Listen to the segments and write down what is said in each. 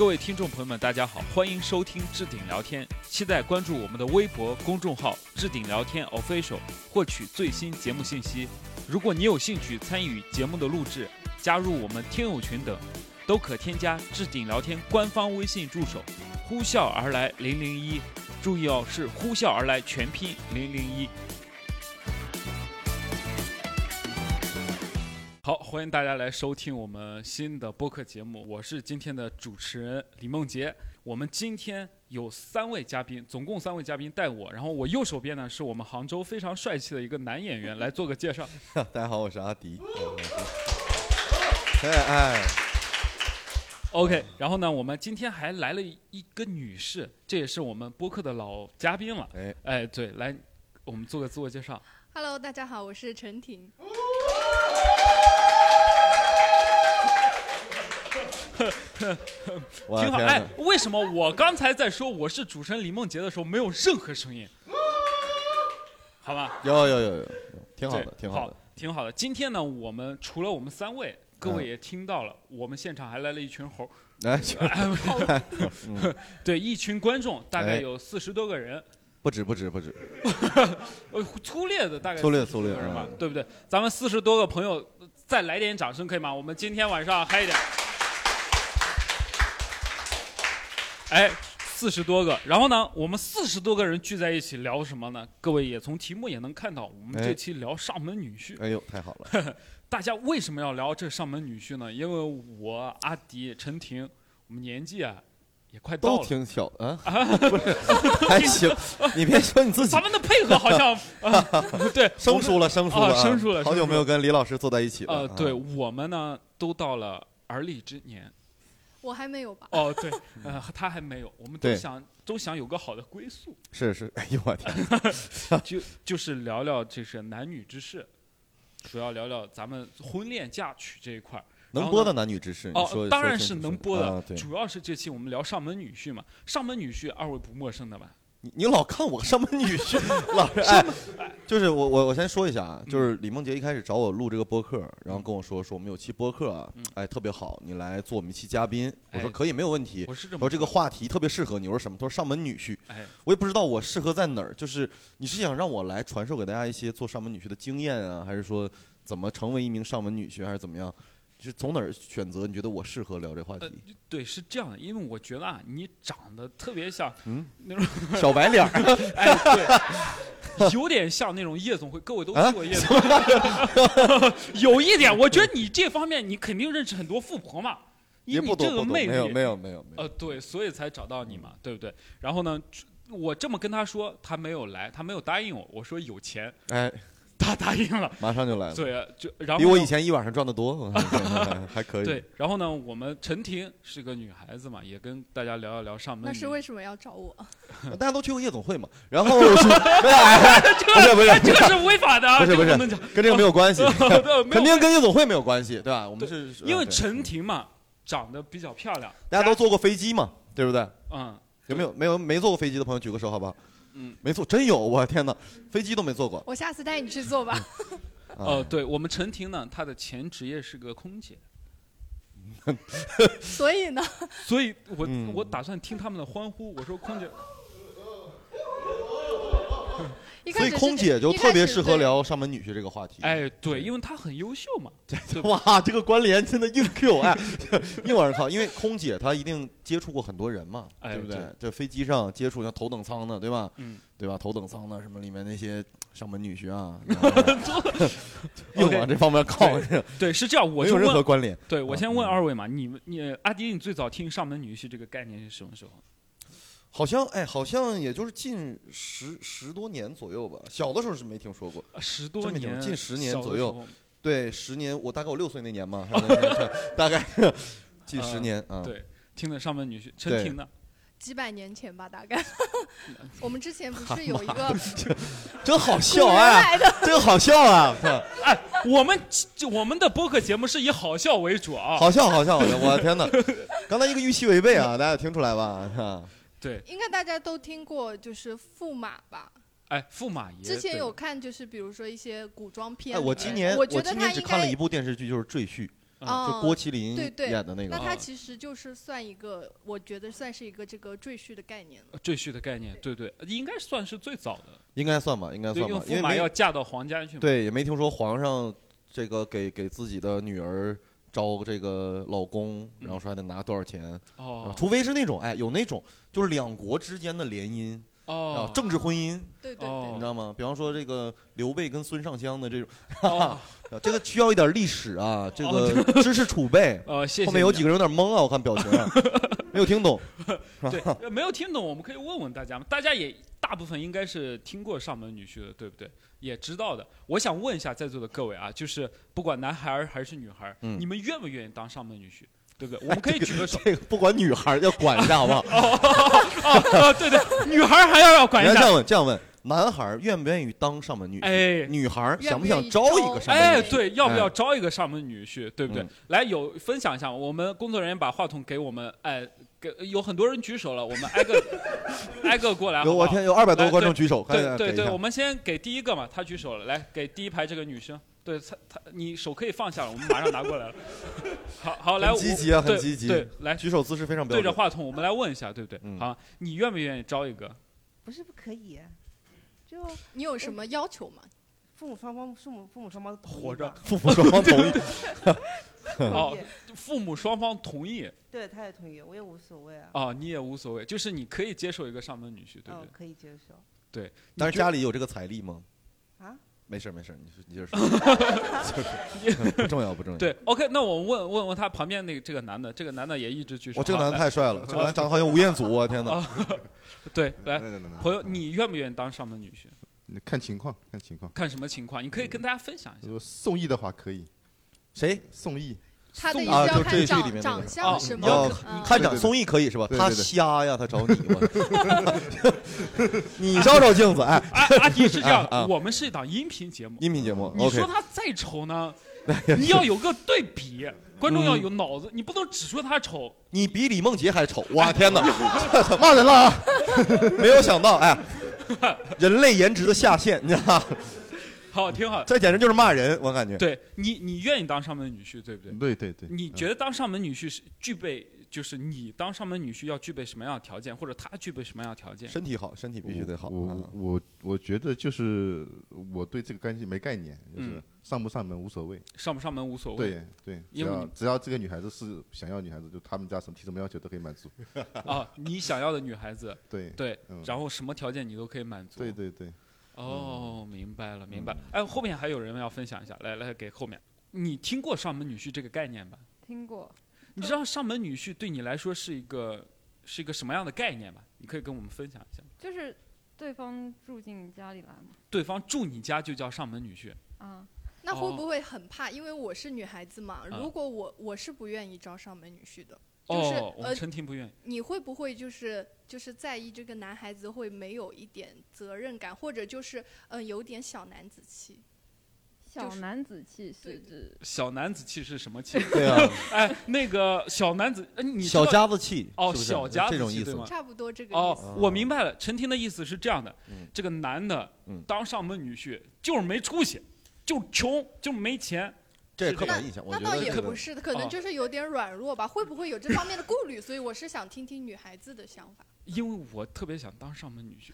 各位听众朋友们，大家好，欢迎收听置顶聊天，期待关注我们的微博公众号“置顶聊天 official”，获取最新节目信息。如果你有兴趣参与节目的录制，加入我们听友群等，都可添加置顶聊天官方微信助手“呼啸而来零零一”，注意哦，是“呼啸而来”全拼零零一。好，欢迎大家来收听我们新的播客节目，我是今天的主持人李梦洁。我们今天有三位嘉宾，总共三位嘉宾带我，然后我右手边呢是我们杭州非常帅气的一个男演员，来做个介绍。大家好，我是阿迪。哎哎，OK，然后呢，我们今天还来了一个女士，这也是我们播客的老嘉宾了。哎，哎，对，来，我们做个自我介绍。Hello，大家好，我是陈婷。挺好。哎为什么我刚才在说我是主持人李梦洁的时候没有任何声音？好吧，有有有有有，挺好的，挺好的。挺好的。今天呢，我们除了我们三位，各位嗯也听到了，我们现场还来了一群猴来，哎，对，一群观众，大概哎有四十多个人，不止不止不止，呃，粗略的大概粗略粗略多个人吧嗯，对不对？咱们四十多个朋友，再来点掌声可以吗？我们今天晚上嗨一点。哎，四十多个，然后呢，我们四十多个人聚在一起聊什么呢？各位也从题目也能看到，我们哎这期聊上门女婿。哎呦，太好了！大家为什么要聊这上门女婿呢？因为我阿迪、陈婷，我们年纪啊也快到都了，挺小啊，不是还行，你别说你自己咱们的配合好像啊，对，生疏了，生疏了生疏了好久没有跟李老师坐在一起了。呃，啊对，我们呢都到了而立之年。我还没有吧？哦，对，呃，他还没有，我们都对想都想有个好的归宿，是是，哎呦我天，就就是聊聊这是男女之事，主要聊聊咱们婚恋嫁娶这一块儿。然后呢能播的男女之事，你说哦，当然是能播的啊，对，主要是这期我们聊上门女婿嘛，上门女婿二位不陌生的吧？你你老看我上门女婿，老是哎，就是我我我先说一下啊，嗯就是李梦洁一开始找我录这个播客，然后跟我说说我们有期播客啊嗯，哎特别好，你来做我们一期嘉宾，我说哎可以没有问题。我是这么我说这个话题特别适合你，我说什么？他说上门女婿，哎，我也不知道我适合在哪儿。就是你是想让我来传授给大家一些做上门女婿的经验啊，还是说怎么成为一名上门女婿，还是怎么样？就是从哪儿选择？你觉得我适合聊这话呃题？，对，是这样的，因为我觉得啊，你长得特别像嗯，那种，小白脸儿，哎，对，有点像那种夜总会，各位都啊去过夜总会，有一点，我觉得你这方面你肯定认识很多富婆嘛，以也你这个魅力，没有没有没有没有。呃，对，所以才找到你嘛，对不对？然后呢，我这么跟他说，他没有来，他没有答应我。我说有钱，哎，他答应了。马上就来了。对，就然后比我以前一晚上赚的多，还还可以。对，然后呢，我们陈婷是个女孩子嘛，也跟大家聊一聊上门女。那是为什么要找我？大家都去过夜总会嘛，然后不是不是这个是违法的啊，不是不是跟这个没有关系，肯定跟夜总会没有关系，对吧？我们是因为陈婷嘛，长得比较漂亮，大家都坐过飞机嘛，对不对？嗯，有没有没有没坐过飞机的朋友举个手，好不好？嗯，没错，真有，我天哪，飞机都没坐过。我下次带你去坐吧。呃，啊，对我们陈婷呢，她的前职业是个空姐，所以呢，所以我嗯我打算听他们的欢呼，我说空姐。所以空姐就特别适合聊上门女婿这个话题。哎，对，因为她很优秀嘛，哇，这个关联真的硬 Q 哎，硬往上靠，因为空姐她一定接触过很多人嘛，哎对不对对？这飞机上接触像头等舱的，对吧？嗯，对吧？头等舱的什么里面那些上门女婿啊，然后硬往这方面靠，对，是这样，我没有任何，关联。对我先问嗯二位嘛，你们你阿迪，你最早听上门女婿这个概念是什么时候？好像哎，好像也就是近十十多年左右吧。小的时候是没听说过。啊十多年，近十年左右。对，十年，我大概我六岁那年嘛，大概近十年啊。对，听的上门女婿，陈对婷呢？几百年前吧，大概。我们之前不是有一个真好笑人哎，真好笑啊！哎，我们我们的播客节目是以好笑为主啊。好笑，好笑，好笑！我的天哪，刚才一个预期违背啊，大家有听出来吧？啊对，应该大家都听过，就是驸马吧？哎，驸马爷。之前有看，就是比如说一些古装片哎，我今年我觉得应只看了一部电视剧，就是《赘婿》，哦就郭麒麟演的那个。那它哦其实就是算一个，我觉得算是一个这个赘婿的概念了。赘婿的概念，对对，应该算是最早的，应该算吧，应该算吧，因为没驸马要嫁到皇家去嘛。对，也没听说皇上这个给给自己的女儿招这个老公，然后说还得拿多少钱，啊哦除非是那种哎有那种就是两国之间的联姻啊哦，政治婚姻，对对哦对你知道吗？比方说这个刘备跟孙尚香的这种，哈哈这个需要一点历史啊，这哦个知识储备。呃，谢谢。后面有几个人有点懵啊，我看表情啊，没有听懂。对，呃没有听懂，我们可以问问大家嘛。大家也大部分应该是听过上门女婿的，对不对？也知道的。我想问一下在座的各位啊，就是不管男孩儿还是女孩儿，嗯你们愿不愿意当上门女婿？对不对？我们可以举个手。这个不管女孩儿要管一下好不好？哦，对对，女孩儿还要要管一下。人家这样问，这样问，男孩儿愿不愿意当上门女婿？哎女孩儿想不想招招一个上门哎，女婿？对，要不要哎招一个上门女婿，对不对？嗯来，有分享一下，我们工作人员把话筒给我们，哎，给有很多人举手了，我们挨个 挨个过来，好不好有我天，有二百多个观众举手，对对对，我们先给第一个嘛，他举手了，来给第一排这个女生，对她她你手可以放下了，我们马上拿过来了。好好来，很积极啊我对很积极对，来举手姿势非常标准。对着话筒，我们来问一下，对不对？嗯好，你愿不愿意招一个？不是不可以，啊就你有什么要求吗？父母双方父母父母双方同意活着 父母双方同意，哦父母双方同意对，他也同意，我也无所谓啊。哦，你也无所谓，就是你可以接受一个上门女婿，对不嗯对，？可以接受。对，但是家里有这个财力吗？啊？没事没事，你你接着说，就是不重要不重要。，对，OK，那我问问问他旁边那个这个男的，这个男的也一直举手。我这个男的太帅了，这个男长得好像吴彦祖，我天哪！对，来，朋友，你愿不愿意当上门女婿？对，看情况，看情况。看什么情况？你可以跟大家分享一下。如果宋轶的话可以，谁？宋轶，他的意思啊就这要看长剧里面那个长哦相是吗？要看长宋轶可以是吧？他瞎呀，他找你吗？你照照镜子，哎，阿阿迪是这样我们是一档音频节目，音频节目你说他再丑呢，你要有个对比，观众要有脑子，你不能只说他丑。你比李梦洁还丑，我天哪！骂人了啊！没有想到，哎，人类颜值的下限，你知道吗？好，挺好。这简直就是骂人，我感觉。对你，你愿意当上门女婿，对不对？对对对，你觉得当上门女婿是具备，就是你当上门女婿要具备什么样的条件，或者他具备什么样的条件？身体好，身体必须得好。我嗯我我我觉得就是我对这个关系没概念，就是嗯上不上门无所谓。上不上门无所谓。对对，只要因为只要这个女孩子是想要女孩子，就他们家什么提什么要求都可以满足。啊，你想要的女孩子，对对，嗯然后什么条件你都可以满足。对对对，哦，明白了，明白。哎，后面还有人要分享一下，来来，给后面。你听过上门女婿这个概念吧？听过，你知道上门女婿对你来说是一个是一个什么样的概念吗？你可以跟我们分享一下。就是对方住进你家里来吗，对方住你家就叫上门女婿，啊，那会哦不会很怕？因为我是女孩子嘛，啊如果我我是不愿意招上门女婿的，就是哦，我们呃，陈婷不愿意。你会不会就是就是在意这个男孩子会没有一点责任感，或者就是呃有点小男子气？小男子气是指小男子气是什么气？对啊，哎，那个小男子，哎你小家子气，哦是是小家子这种意思气对吗。差不多这个意哦思。，我明白了。陈婷的意思是这样的：嗯这个男的嗯当上门女婿就是没出息，就穷，就没钱。这也是刻板印象。我那倒也不是的，可哦能就是有点软弱吧。会不会有这方面的顾虑？所以我是想听听女孩子的想法。因为我特别想当上门女婿，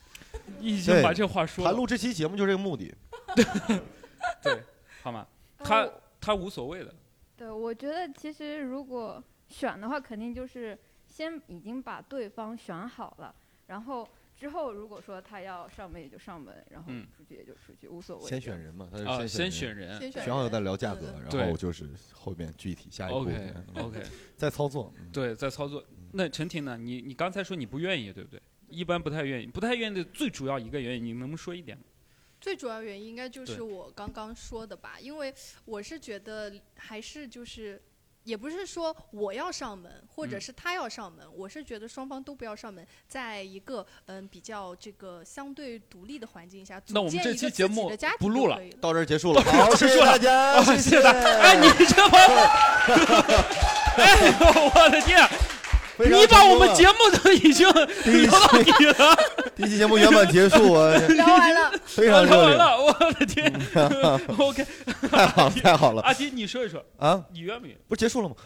已经把这话说了，他录这期节目就是这个目的。对，好吗？呃他我他无所谓的，对，我觉得其实如果选的话，肯定就是先已经把对方选好了，然后之后如果说他要上门也就上门，然后嗯出去也就出去，无所谓。先选人嘛，他啊，是先选选人。先选选好了再聊价格然后就是后面具体下一步 OK 嗯 OK，再操作。嗯对，再操作。那陈婷呢？你你刚才说你不愿意，对不对？一般不太愿意，不太愿意的最主要一个原因，你能不能说一点？最主要原因应该就是我刚刚说的吧，因为我是觉得还是就是。也不是说我要上门，或者嗯是他要上门，我是觉得双方都不要上门，在一个嗯比较这个相对独立的环境下，那我们这组建一个期节目自己的家庭不录了就可以到这儿结束了，好，谢谢束大家，啊，谢谢大家。哎，你这帮，哎呦，我的天！你把我们节目都已经聊到底了。第一期节目圆满结束，我 聊完了，非常热烈，聊完了，我的天！OK，太好了，太好了阿金，你说一说，啊！你愿不愿意？不是结束了吗？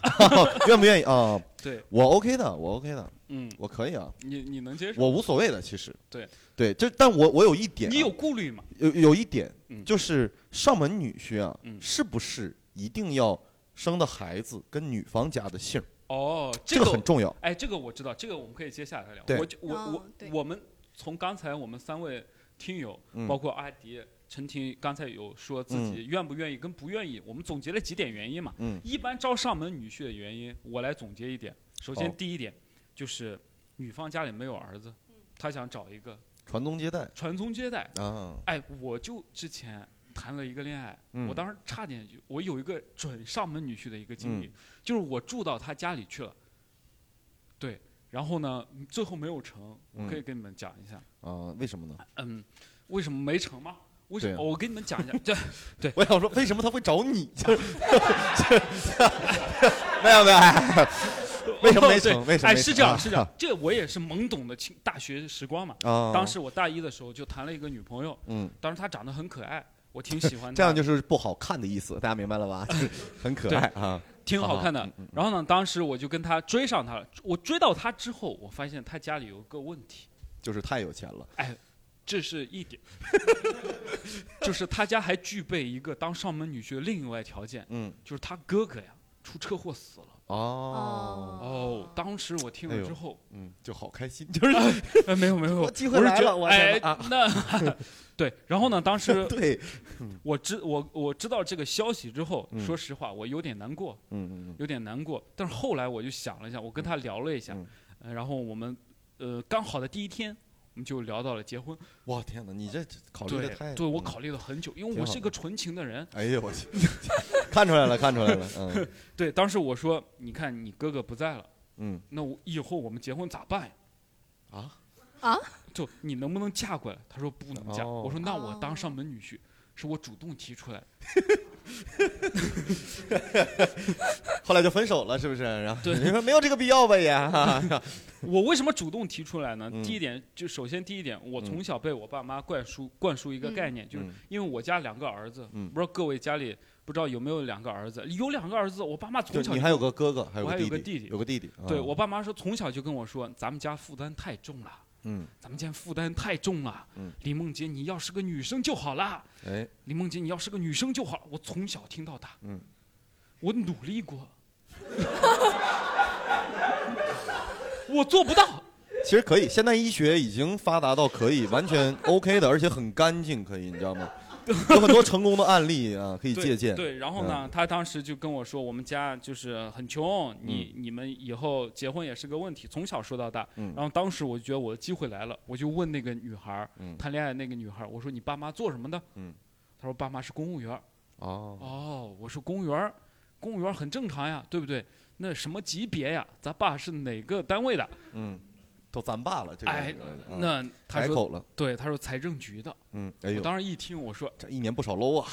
愿不愿意啊？对，我 OK 的，我 OK 的，嗯，我可以啊，你你能接受？我无所谓的，其实。对对，就但我我有一点啊，你有顾虑吗？有有一点嗯，就是上门女婿啊嗯，是不是一定要生的孩子跟女方家的姓？哦，这个个很重要。哎，这个我知道，这个我们可以接下来聊。对我就我我哦我们从刚才我们三位听友，嗯。包括阿迪、陈婷，刚才有说自己愿不愿意跟不愿意，我们总结了几点原因嘛。嗯。一般招上门女婿的原因，我来总结一点。首先第一点就是女方家里没有儿子，她想找一个传宗接代。传宗接代。啊，哎，我就之前谈了一个恋爱，嗯。我当时差点就我有一个准上门女婿的一个经历，嗯。就是我住到他家里去了，对，然后呢，最后没有成，我可以嗯跟你们讲一下，啊，为什么呢？嗯，为什么没成吗？为什么？啊我跟你们讲一下，这我想说，为什么他会找你？就 是没有没有，哎为什么没对成？为什么哎，是这样，啊是这样，这我也是懵懂的青大学时光嘛。啊，当时我大一的时候就谈了一个女朋友，嗯，当时她长得很可爱，我挺喜欢她，这样就是不好看的意思，大家明白了吧？就是很可爱啊。挺好看的。然后呢，当时我就跟他追上他了。我追到他之后，我发现他家里有个问题，就是太有钱了。哎这是一点，就是他家还具备一个当上门女婿的另外条件，嗯，就是他哥哥呀出车祸死了。哦，哦，当时我听了之后，嗯，就好开心，就 是 哎，没有没有，我机会是觉来了我哎那 对，然后呢，当时对，我知我我知道这个消息之后，嗯。说实话，我有点难过，嗯嗯。有点难过。但是后来我就想了一下，我跟他聊了一下嗯，呃然后我们呃刚好的第一天，我们就聊到了结婚。哇天哪，你这考虑对的太……嗯对我考虑了很久，因为我是一个纯情的人。哎呦我去，看出来了，看出来了，嗯 对，当时我说，你看你哥哥不在了，嗯那我以后我们结婚咋办呀？啊啊？就你能不能嫁过来？他说不能嫁。哦我说那我当哦上门女婿，是我主动提出来的。后来就分手了，是不是？然后对你说没有这个必要吧也？哈我为什么主动提出来呢？嗯第一点，就首先第一点，我嗯从小被我爸妈灌输灌输一个嗯概念，就是嗯因为我家两个儿子，嗯不知道各位家里不知道有没有两个儿子？有两个儿子，我爸妈从小你还有个哥哥，还有我还个弟有个弟弟有个弟弟。啊对我爸妈说从小就跟我说，咱们家负担太重了。嗯咱们家负担太重了，嗯李梦洁，你要是个女生就好了。哎李梦洁，你要是个女生就好了。我从小听到大，嗯，我努力过，我做不到。其实可以，现代医学已经发达到可以完全 OK 的，而且很干净，可以，你知道吗？有很多成功的案例啊，可以借鉴。对，然后呢，他当时就跟我说，我们家就是很穷，你、你们以后结婚也是个问题，从小说到大。嗯然后当时我就觉得我的机会来了，我就问那个女孩谈恋爱那个女孩儿，我说你爸妈做什么的？嗯，她说爸妈是公务员儿。哦，哦，我说公务员儿，公务员儿很正常呀，对不对？那什么级别呀？咱爸是哪个单位的？嗯，都咱爸了，这个哎嗯那他说口了。对，他说财政局的。嗯，哎，我当时一听，我说这一年不少搂啊。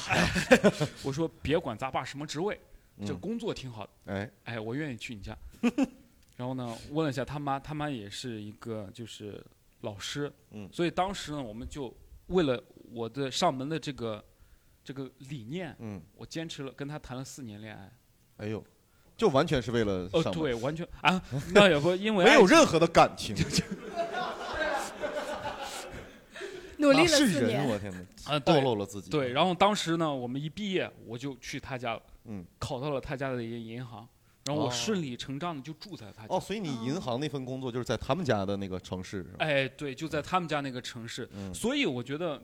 我说别管咱爸什么职位，这嗯工作挺好的。哎，哎，我愿意去你家。然后呢，问了一下他妈，他妈也是一个就是老师，嗯所以当时呢，我们就为了我的上门的这个这个理念，嗯，我坚持了跟他谈了四年恋爱。哎呦，就完全是为了哦，对，完全啊，那也不因为 没有任何的感情。努力了哪是人，四年，我天哪，啊，暴对露了自己。对。然后当时呢，我们一毕业，我就去他家了，嗯，考到了他家的一个银行，然后我哦顺理成章的就住在他家。哦，所以你银行那份工作就是在他们家的那个城市，是吧？哎，对，就在他们家那个城市。嗯所以我觉得，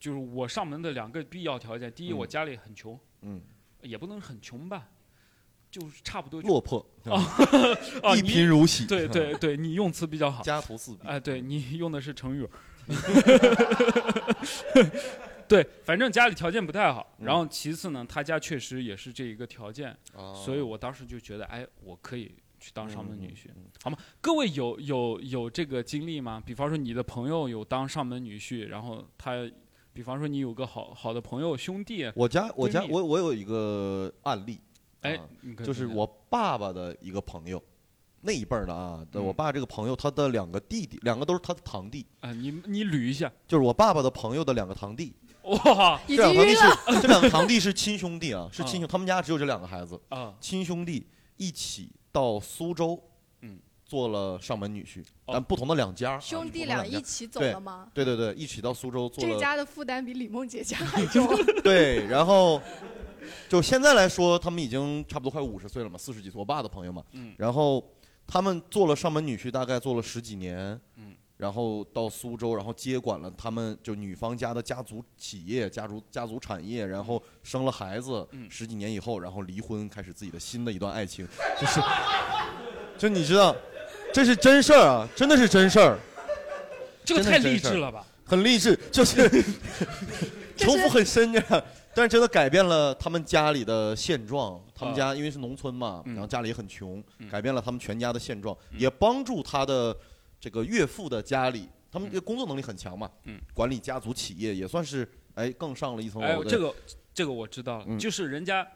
就是我上门的两个必要条件：第一，嗯我家里很穷，嗯，也不能很穷吧，就是差不多落魄，啊，一贫如洗。对对对，你用词比较好。家徒四壁。哎，对你用的是成语。对，反正家里条件不太好，嗯然后其次呢，他家确实也是这一个条件，哦所以我当时就觉得，哎，我可以去当上门女婿，好吗？各位有有有这个经历吗？比方说你的朋友有当上门女婿，然后他，比方说你有个好好的朋友兄弟，我家我家我我有一个案例，哎就是我爸爸的一个朋友，那一辈儿的啊，我爸这个朋友，他的两个弟弟，两个都是他的堂弟，啊，你你捋一下，就是我爸爸的朋友的两个堂弟。哇已这两个堂弟经晕了。是这两个堂弟是亲兄弟啊，是亲啊兄，他们家只有这两个孩子，啊，亲兄弟一起到苏州，嗯，做了上门女婿，哦但不同的两家啊，兄弟俩一起走了吗？对对对，一起到苏州做了这家的负担比李梦洁家还 重。对，然后 就现在来说，他们已经差不多快五十岁了嘛，四十几岁，我爸的朋友嘛。嗯然后他们做了上门女婿，大概做了十几年。嗯。然后到苏州，然后接管了他们就女方家的家族企业、家族家族产业，然后生了孩子。嗯十几年以后，然后离婚，开始自己的新的一段爱情。就是，就你知道，这是真事儿啊，真的是真事儿。这个太励志了吧？很励志，就是 这重复很深这样，但是真的改变了他们家里的现状。他们啊家因为是农村嘛，嗯。然后家里也很穷，嗯。改变了他们全家的现状，嗯。也帮助他的这个岳父的家里，他们嗯。这工作能力很强嘛，嗯。管理家族企业也算是哎更上了一层哎楼，的。这个这个我知道了，嗯。就是人家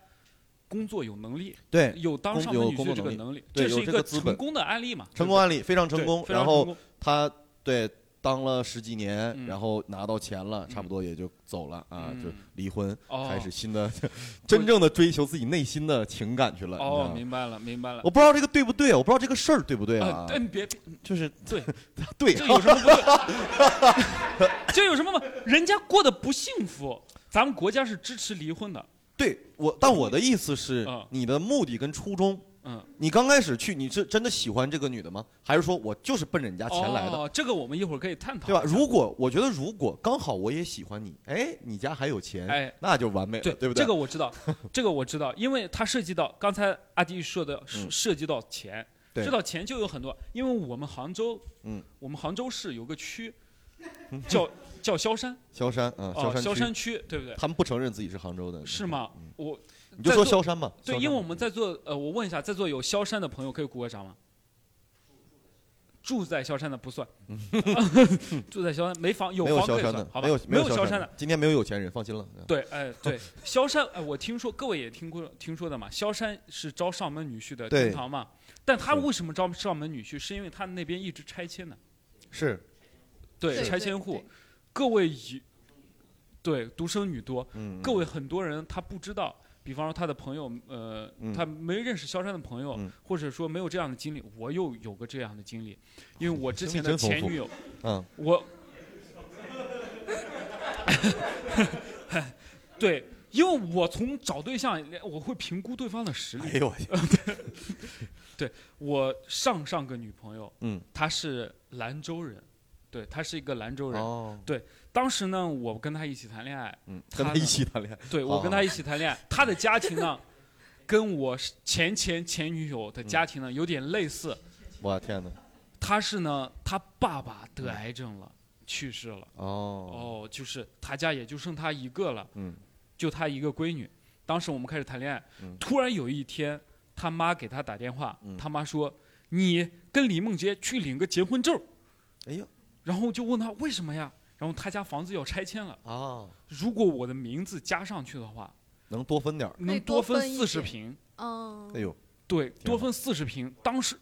工作有能力，对有当上门女婿工作能力这个能力，这是一个成功的案例嘛？成功案例非常成功，然后他对当了十几年，嗯然后拿到钱了，差不嗯多也就走了啊，就嗯离婚，哦开始新的 真正的追求自己内心的情感去了。哦，明白了，明白了我。不知道这个对不对，我不知道这个事儿对不对啊啊，？但别就是对，对，这有什么不对？这有什么嘛？人家过得不幸福，咱们国家是支持离婚的。对我，但我的意思是嗯，你的目的跟初衷，嗯，你刚开始去，你是真的喜欢这个女的吗？还是说我就是奔着人家钱来的？哦，这个我们一会儿可以探讨，对吧？如果我觉得，如果刚好我也喜欢你，哎，你家还有钱，哎，那就完美了，对对不对？这个我知道，这个我知道，因为它涉及到刚才阿迪说的，嗯涉及到钱，涉及到钱就有很多，因为我们杭州，嗯，我们杭州市有个区叫叫萧山，萧山啊，萧山区，对不对？他们不承认自己是杭州的，是吗嗯？我你就说萧山吧。对，因为我们在座，呃，我问一下，在座有萧山的朋友可以鼓个掌吗？住在萧山的不算，住在萧山没房有房可萧山的，，以算好吧？没有没有萧山的，，今天没有有钱人，放心了。对，哎，对，萧山，哎，我听说各位也听过听说的嘛，萧山是招上门女婿的对。天堂嘛，但他是。为什么招上门女婿？是因为他那边一直拆迁呢，是，对，拆迁户，各位以，对，独生女多，嗯，各位很多人他不知道，比方说他的朋友，呃，嗯。他没认识萧山的朋友，嗯。或者说没有这样的经历，我又有个这样的经历，因为我之前的前女友，嗯，我，对，因为我从找对象，我会评估对方的实力。哎呦我去，我上上个女朋友，嗯，她是兰州人，对，他是一个兰州人。哦，当时呢，我跟他一起谈恋爱，嗯，跟他一起谈恋爱，对我跟他一起谈恋爱，他的家庭呢，跟我前前前女友的家庭呢有点类似。我天哪，他是呢，他爸爸得癌症了，去世了。哦，哦，就是他家也就剩他一个了，嗯，就他一个闺女。当时我们开始谈恋爱，嗯突然有一天，他妈给他打电话，嗯他妈说：“你跟李梦洁去领个结婚证。”哎呦，然后就问他为什么呀？然后他家房子要拆迁了，啊，如果我的名字加上去的话，能多分点儿，能多分四十平。嗯，哎呦，对，多分四十平。当时，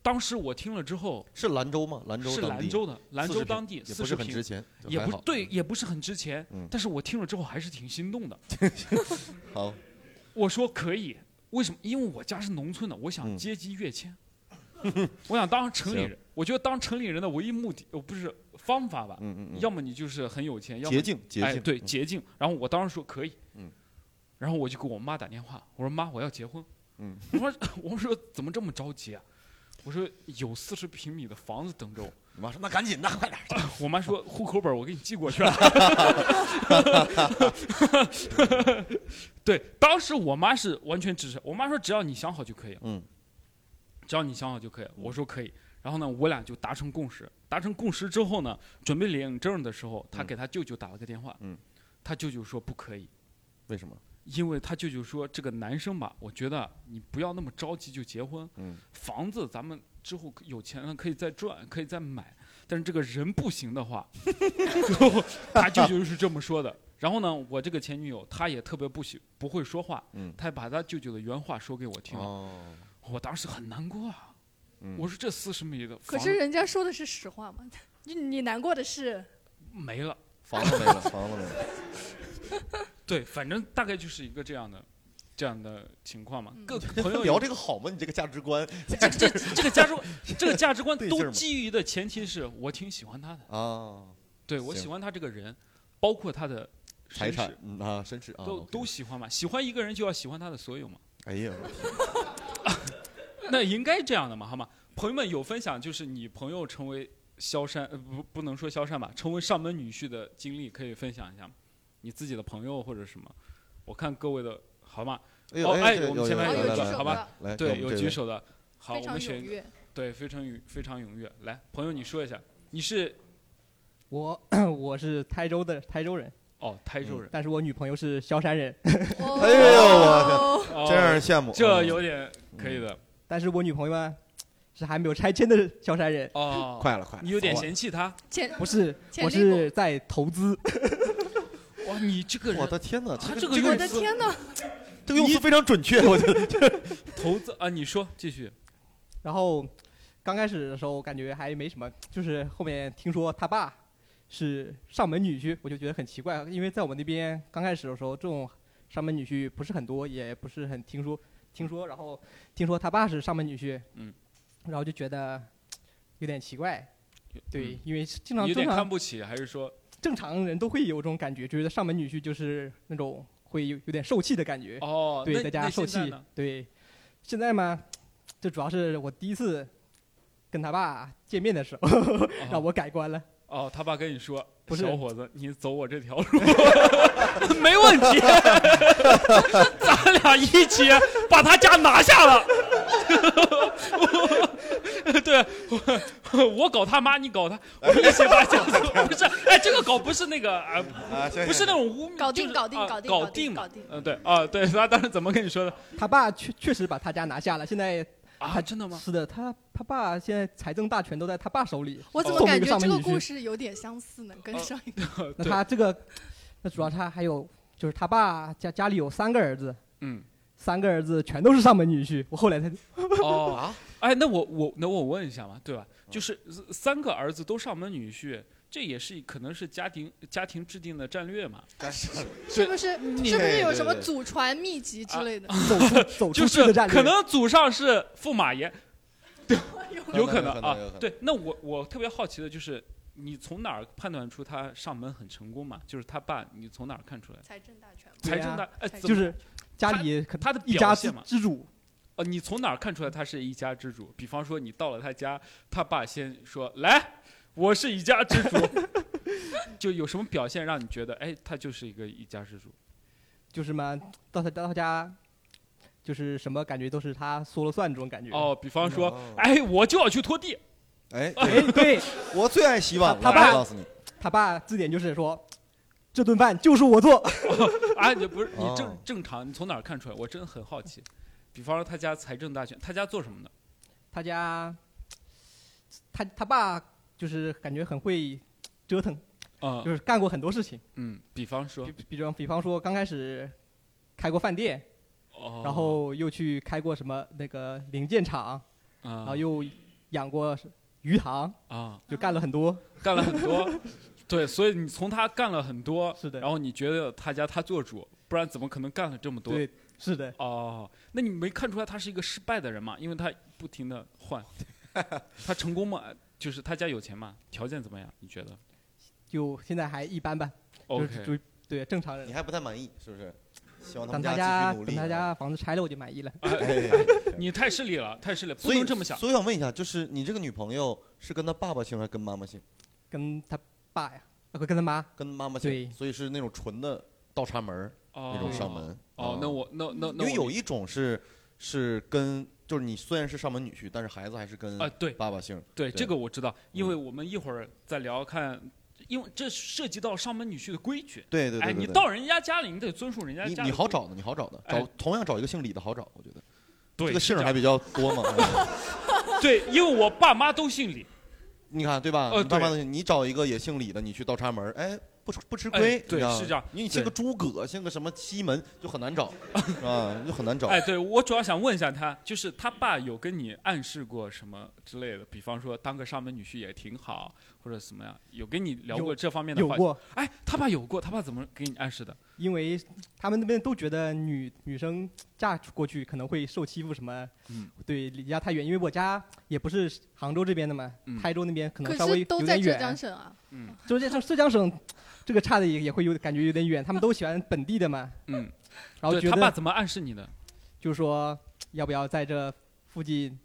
当时我听了之后是兰州吗？兰州是兰州的，兰40平州当地也不是四十平，很值钱，就还好也不对，也不是很值钱嗯。但是我听了之后还是挺心动的。好，我说可以，为什么？因为我家是农村的，我想嗯阶级跃迁，我想当城里人。我觉得当城里人的唯一目的，呃，不是方法吧，嗯嗯嗯，要么你就是很有钱，要么捷径捷哎，对，嗯捷径。然后我当时说可以，嗯，然后我就给我妈打电话，我说妈，我要结婚。嗯，我说 我说怎么这么着急啊？我说有四十平米的房子等着我。你妈说那赶紧的，快点，我妈说户口本我给你寄过去了。对，当时我妈是完全支持，我妈说只要你想好就可以，嗯只要你想好就可以。我说可以。然后呢，我俩就达成共识。达成共识之后呢，准备领证的时候，他嗯给他舅舅打了个电话。嗯，他舅舅说不可以，为什么？因为他舅舅说这个男生吧，我觉得你不要那么着急就结婚，嗯房子咱们之后有钱了可以再赚，可以再买，但是这个人不行的话，他舅舅是这么说的。然后呢，我这个前女友她也特别不喜不会说话，嗯，她把她舅舅的原话说给我听了，哦，我当时很难过啊。嗯我说这四十米的可是人家说的是实话嘛，你你难过的是，没了。房子没了，房子没了。对，反正大概就是一个这样的这样的情况嘛。嗯各朋友 聊这个好吗？你这个价值观这这这个价值观，这个价值观都基于的前提是我挺喜欢他的，啊，对我喜欢他这个人，包括他的身财产啊，身世啊，都都喜欢嘛。喜欢一个人就要喜欢他的所有嘛，哎呀，那应该这样的嘛，好吗？朋友们有分享，就是你朋友成为萧山，呃不不能说萧山吧，成为上门女婿的经历，可以分享一下吗？你自己的朋友或者什么？我看各位的好吗？哎呦哦哎我们前面有举手好吧，来，对，有举手的。好，非常我们选。对，非常踊非常踊跃。来，朋友，你说一下，你是 我我是台州的台州人，哦台州人，但是我女朋友是萧山人，哎呦我哦真让人羡慕。这嗯有点可以的但是我女朋友呢 是还没有拆迁的萧山人，哦。快了快了，你有点嫌弃他前不是，我是在投资，哇！你这个我的天哪，他这这个用我的词天呐，这个用词非常准确，我觉得。投资啊，你说继续。然后刚开始的时候我感觉还没什么，就是后面听说他爸是上门女婿，我就觉得很奇怪，因为在我们那边刚开始的时候，这种上门女婿不是很多，也不是很听说听说，然后听说他爸是上门女婿，嗯，然后就觉得有点奇怪，对，嗯因为经常有点看不起，还是说正常人都会有这种感觉，觉得上门女婿就是那种会有有点受气的感觉，哦？对，那在家受气对。现在嘛，这主要是我第一次跟他爸见面的时候，让我改观了。哦，他爸跟你说，不是小伙子，你走我这条路，没问题，咱俩一起把他家拿下了。对，我我搞他妈，你搞他，我们一起把家不是，哎，这个搞不是那个啊，不是那种污名，搞定搞定搞定搞搞定搞定嗯，对啊，对，他当时怎么跟你说的 他爸确确实把他家拿下了，现在啊？真的吗？是的，他他爸现在财政大权都在他爸手里。我怎么感觉这个故事有点相似呢？跟哦上一个那对他这个，那主要他还有就是他爸家家里有三个儿子，嗯，三个儿子全都是上门女婿。我后来才哦啊，哎，那我我那我问一下嘛，对吧？就是三个儿子都上门女婿，这也是可能是家庭家庭制定的战略嘛？是不是是不是有什么祖传秘籍之类的？走出走 就是出去的战略。可能祖上是驸马爷，有可能啊。对，那我我特别好奇的就是，你从哪儿判断出他上门很成功嘛？就是他爸，你从哪儿看出来？财政大权嘛。财政大哎，财怎么就是家里可他的一家之嘛？之主，呃，你从哪儿看出来他是一家之主？比方说，你到了他家，他爸先说：“来，我是一家之主。”就有什么表现让你觉得，哎，他就是一个一家之主？就是嘛，到他到他家，就是什么感觉都是他说了算这种感觉。哦，比方说，哦哎，我就要去拖地。哎，哎，对 我最爱洗碗了，他爸告诉你，他爸字典就是说，这顿饭就是我做。啊，你不是你正哦正常，你从哪儿看出来？我真的很好奇。比方说他家财政大权，他家做什么的？他家，他他爸就是感觉很会折腾，啊、就是干过很多事情。嗯，比方说比，比方比方说，刚开始开过饭店，哦，然后又去开过什么那个零件厂，然然后又养过鱼塘，啊，就干了很多。干了很多，对，所以你从他干了很多，是的然后你觉得他家他做主，不然怎么可能干了这么多？对，是的，哦，那你没看出来他是一个失败的人吗？因为他不停的换，他成功吗？就是他家有钱吗？条件怎么样？你觉得就现在还一般般，？OK，对正常人你。还不太满意是不是？希望他等们家继续努力。等他家房子拆了，我就满意了。哎，你太势利了，太势利了，不所以能这么想。所以我想问一下，就是你这个女朋友是跟他爸爸姓还是跟妈妈姓？跟他爸呀，呃不跟他妈，跟妈妈对姓，所以是那种纯的倒插门那种上门。哦啊，那我那那那我因为有一种是是跟就是你虽然是上门女婿，但是孩子还是跟啊，对爸爸姓。对对这个我知道，因为我们一会儿再聊看，因为这涉及到上门女婿的规矩。哎，对对对对对你到人家家里，你得遵守人家你家你你好找的，你好找的，哎找同样找一个姓李的好找，我觉得对这个姓还比较多嘛。嗯对，因为我爸妈都姓李。你看对吧？呃你爸妈对的姓，你找一个也姓李的，你去倒插门，哎，不吃不吃哎亏，对是这样你姓个诸葛，姓个什么西门就很难找，啊，就很难找。哎，对我主要想问一下他，就是他爸有跟你暗示过什么之类的，比方说当个上门女婿也挺好，或者什么呀，有跟你聊过这方面的话？有过，哎，他爸有过，他爸怎么给你暗示的？因为他们那边都觉得女女生嫁过去可能会受欺负什么，嗯对，离家太远。因为我家也不是杭州这边的嘛，嗯台州那边可能稍微是都在有点远。浙江省啊。嗯就这浙江省，这个差的也也会有感觉有点远。他们都喜欢本地的嘛，嗯，然后觉得他爸怎么暗示你的？就是说要不要在这附近。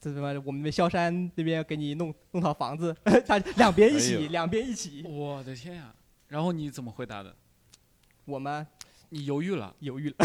这什么？我们的萧山那边给你弄弄套房子，他 两边一起，哎呦两边一起。我的天呀！然后你怎么回答的？我们你犹豫了？犹豫了，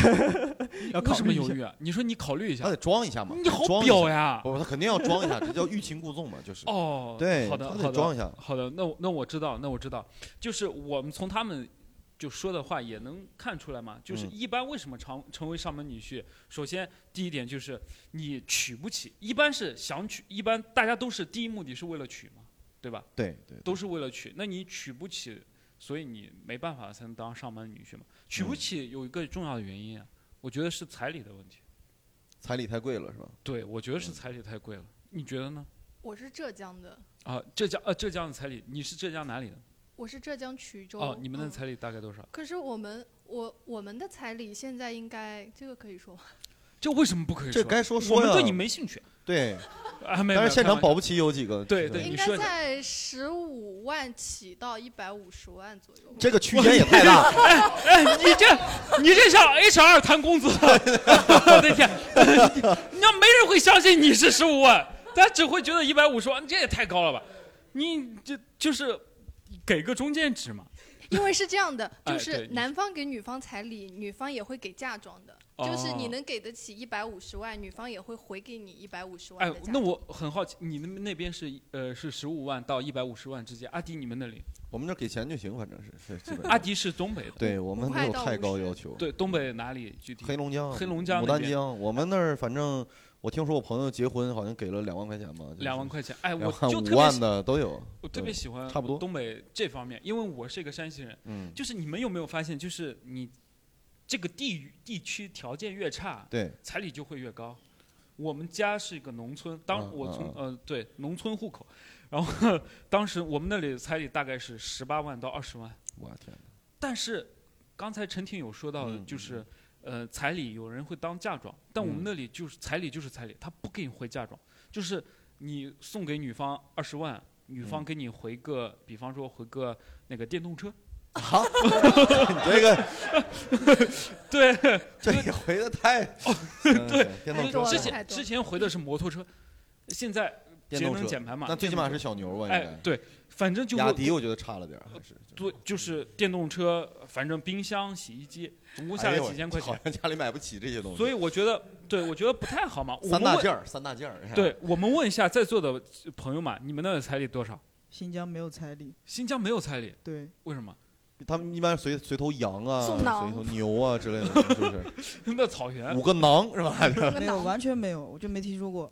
你 要为什么考虑一下犹豫啊？你说你考虑一下，他得装一下嘛，你好装一下！表呀！不，他肯定要装一下，这叫欲擒故纵嘛，就是。哦，对，好的，他好的，装一下。好的，那我那我知道，那我知道，就是我们从他们就说的话也能看出来嘛，就是嗯一般为什么成成为上门女婿，首先第一点就是你娶不起，一般是想娶，一般大家都是第一目的是为了娶嘛，对吧？对对，都是为了娶，那你娶不起，所以你没办法才能当上门女婿嘛。娶不嗯起有一个重要的原因啊，我觉得是彩礼的问题。彩礼太贵了是吧？对，我觉得嗯是彩礼太贵了，你觉得呢？我是浙江的，啊，浙江呃浙江的彩礼，你是浙江哪里的？我是浙江衢州。哦，你们的嗯彩礼大概多少？可是我们我我们的彩礼现在应该这个可以说吗？这为什么不可以说？这该说说呀。我们对你没兴趣对，啊，没有。但是现场保不齐有几个。对对应该在十五万起到一百五十万左右。这个区间也太大。哎哎，你这你这像 HR 谈工资，我的天，你要没人会相信你是十五万，他只会觉得一百五十万，这也太高了吧？你这就是给个中间值嘛。因为是这样的，就是男方给女方彩礼，女方也会给嫁妆的。就是你哦能给得起一百五十万，女方也会回给你一百五十万哎的嫁，妆。那我很好奇，你们那边是呃是十五万到一百五十万之间，阿迪你们那里？我们这给钱就行，反正是是基本。阿迪是东北的，对我们没有太高要求。对，东北哪里具体？黑龙江、黑龙江牡丹江，我们那儿反正我听说我朋友结婚好像给了两万块钱吧，就是两万块钱，哎，我就五就特别喜万的都有。我特别喜欢差不多东北这方面，因为我是一个山西人。嗯，就是你们有没有发现，就是你这个地域地区条件越差，对，彩礼就会越高。我们家是一个农村，当嗯我从嗯呃对农村户口，然后当时我们那里彩礼大概是十八万到二十万，我天，但是刚才陈婷有说到就是呃彩礼有人会当嫁妆，但我们嗯。那里就是彩礼就是彩礼，他不给你回嫁妆，就是你送给女方二十万，女方嗯。给你回个，比方说回个那个电动车，你这个 对，这你回的太哦对，电动车之前之前回的是摩托车，现在节电动车能减排嘛，那最起码是小牛吧？哎应该。对，反正就会雅迪我觉得差了点，还是。对，就是电动车，反正冰箱、洗衣机，总共下来几千块钱好，像家里买不起这些东西。所以我觉得，对我觉得不太好嘛。三大件儿，三大件儿。对，我们问一下在座的朋友们，你们那的彩礼多少？新疆没有彩礼，新疆没有彩礼，对，为什么？他们一般随随头羊啊，随头牛啊之类的，是不是？那草原五个囊是吧？没有，完全没有，我就没听说过，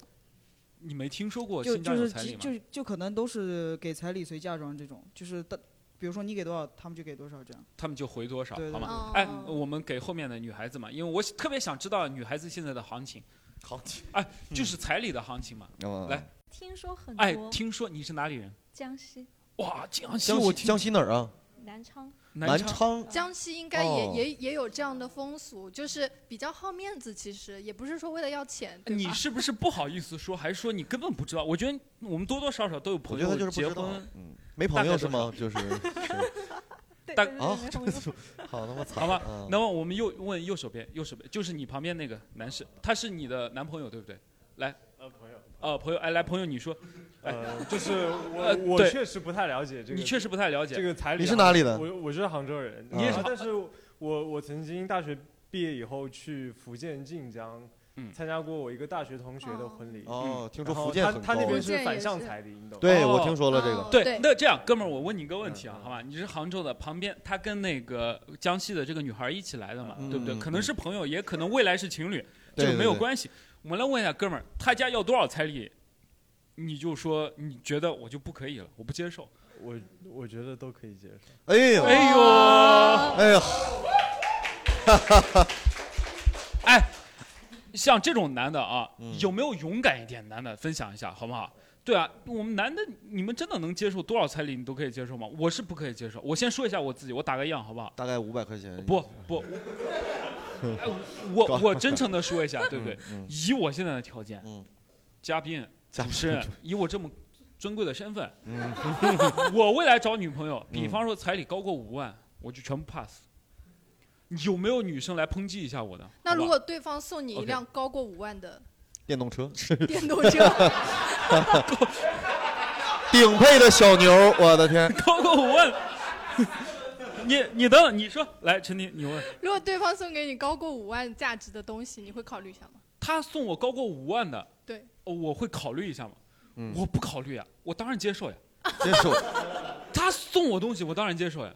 你没听说过就就是几有彩礼吗？就就可能都是给彩礼随嫁妆这种，就是的，比如说你给多少，他们就给多少这样。他们就回多少，对对好吗？对哎，我们给后面的女孩子嘛，因为我特别想知道女孩子现在的行情，行情哎，就是彩礼的行情嘛。嗯来听说很哎，多，听说你是哪里人？江西哇，江西，江我听江西哪儿啊？南昌，南昌。江西应该也、哦也也有这样的风俗，就是比较好面子，其实也不是说为了要钱，你 是不是不好意思说，还是说你根本不知道？我觉得我们多多少少都有我觉得朋友结婚，，嗯，没朋友是吗？就是 是大啊，好那么惨。好吧嗯那么我们右问右手边，右手边就是你旁边那个男士，他是你的男朋友对不对？来，呃，朋友，哎，来，朋友，你说，呃，就是我呃对我确实不太了解这个，你确实不太了解这个彩礼。你是哪里的我我是杭州人，你也是但是我我曾经大学毕业以后去福建晋江，嗯参加过我一个大学同学的婚礼。哦，听说然后福建很他他那边是反向彩礼，你懂吗？对，哦我听说了这个。对，对那这样，哥们儿，我问你一个问题啊，嗯好吧？你是杭州的，旁边他跟那个江西的这个女孩一起来的嘛，嗯对不对？嗯可能是朋友，也可能未来是情侣，对这个没有对对关系。我们来问一下哥们儿，他家要多少彩礼？你就说你觉得我就不可以了，我不接受。我我觉得都可以接受。哎呦，哎呦，哎呀，哎，像这种男的啊，嗯有没有勇敢一点男的分享一下，好不好？对啊，我们男的，你们真的能接受多少彩礼？你都可以接受吗？我是不可以接受。我先说一下我自己，我打个样，好不好？大概五百块钱。不不，哎 我我真诚的说一下，对不对？嗯以我现在的条件，嗯嘉宾、嘉主持人，以我这么尊贵的身份，嗯 我未来找女朋友，比嗯方说彩礼高过五万，我就全部 pass。有没有女生来抨击一下我的？那如果对方送你一辆高过五万的电动车，电动车，顶配的小牛，我的天！高过五万，你你等等，你说来，陈婷，你问如果对方送给你高过五万价值的东西，你会考虑一下吗？他送我高过五万的，对，哦我会考虑一下吗？嗯我不考虑呀，我当然接受呀。接受，他送我东西，我当然接受呀。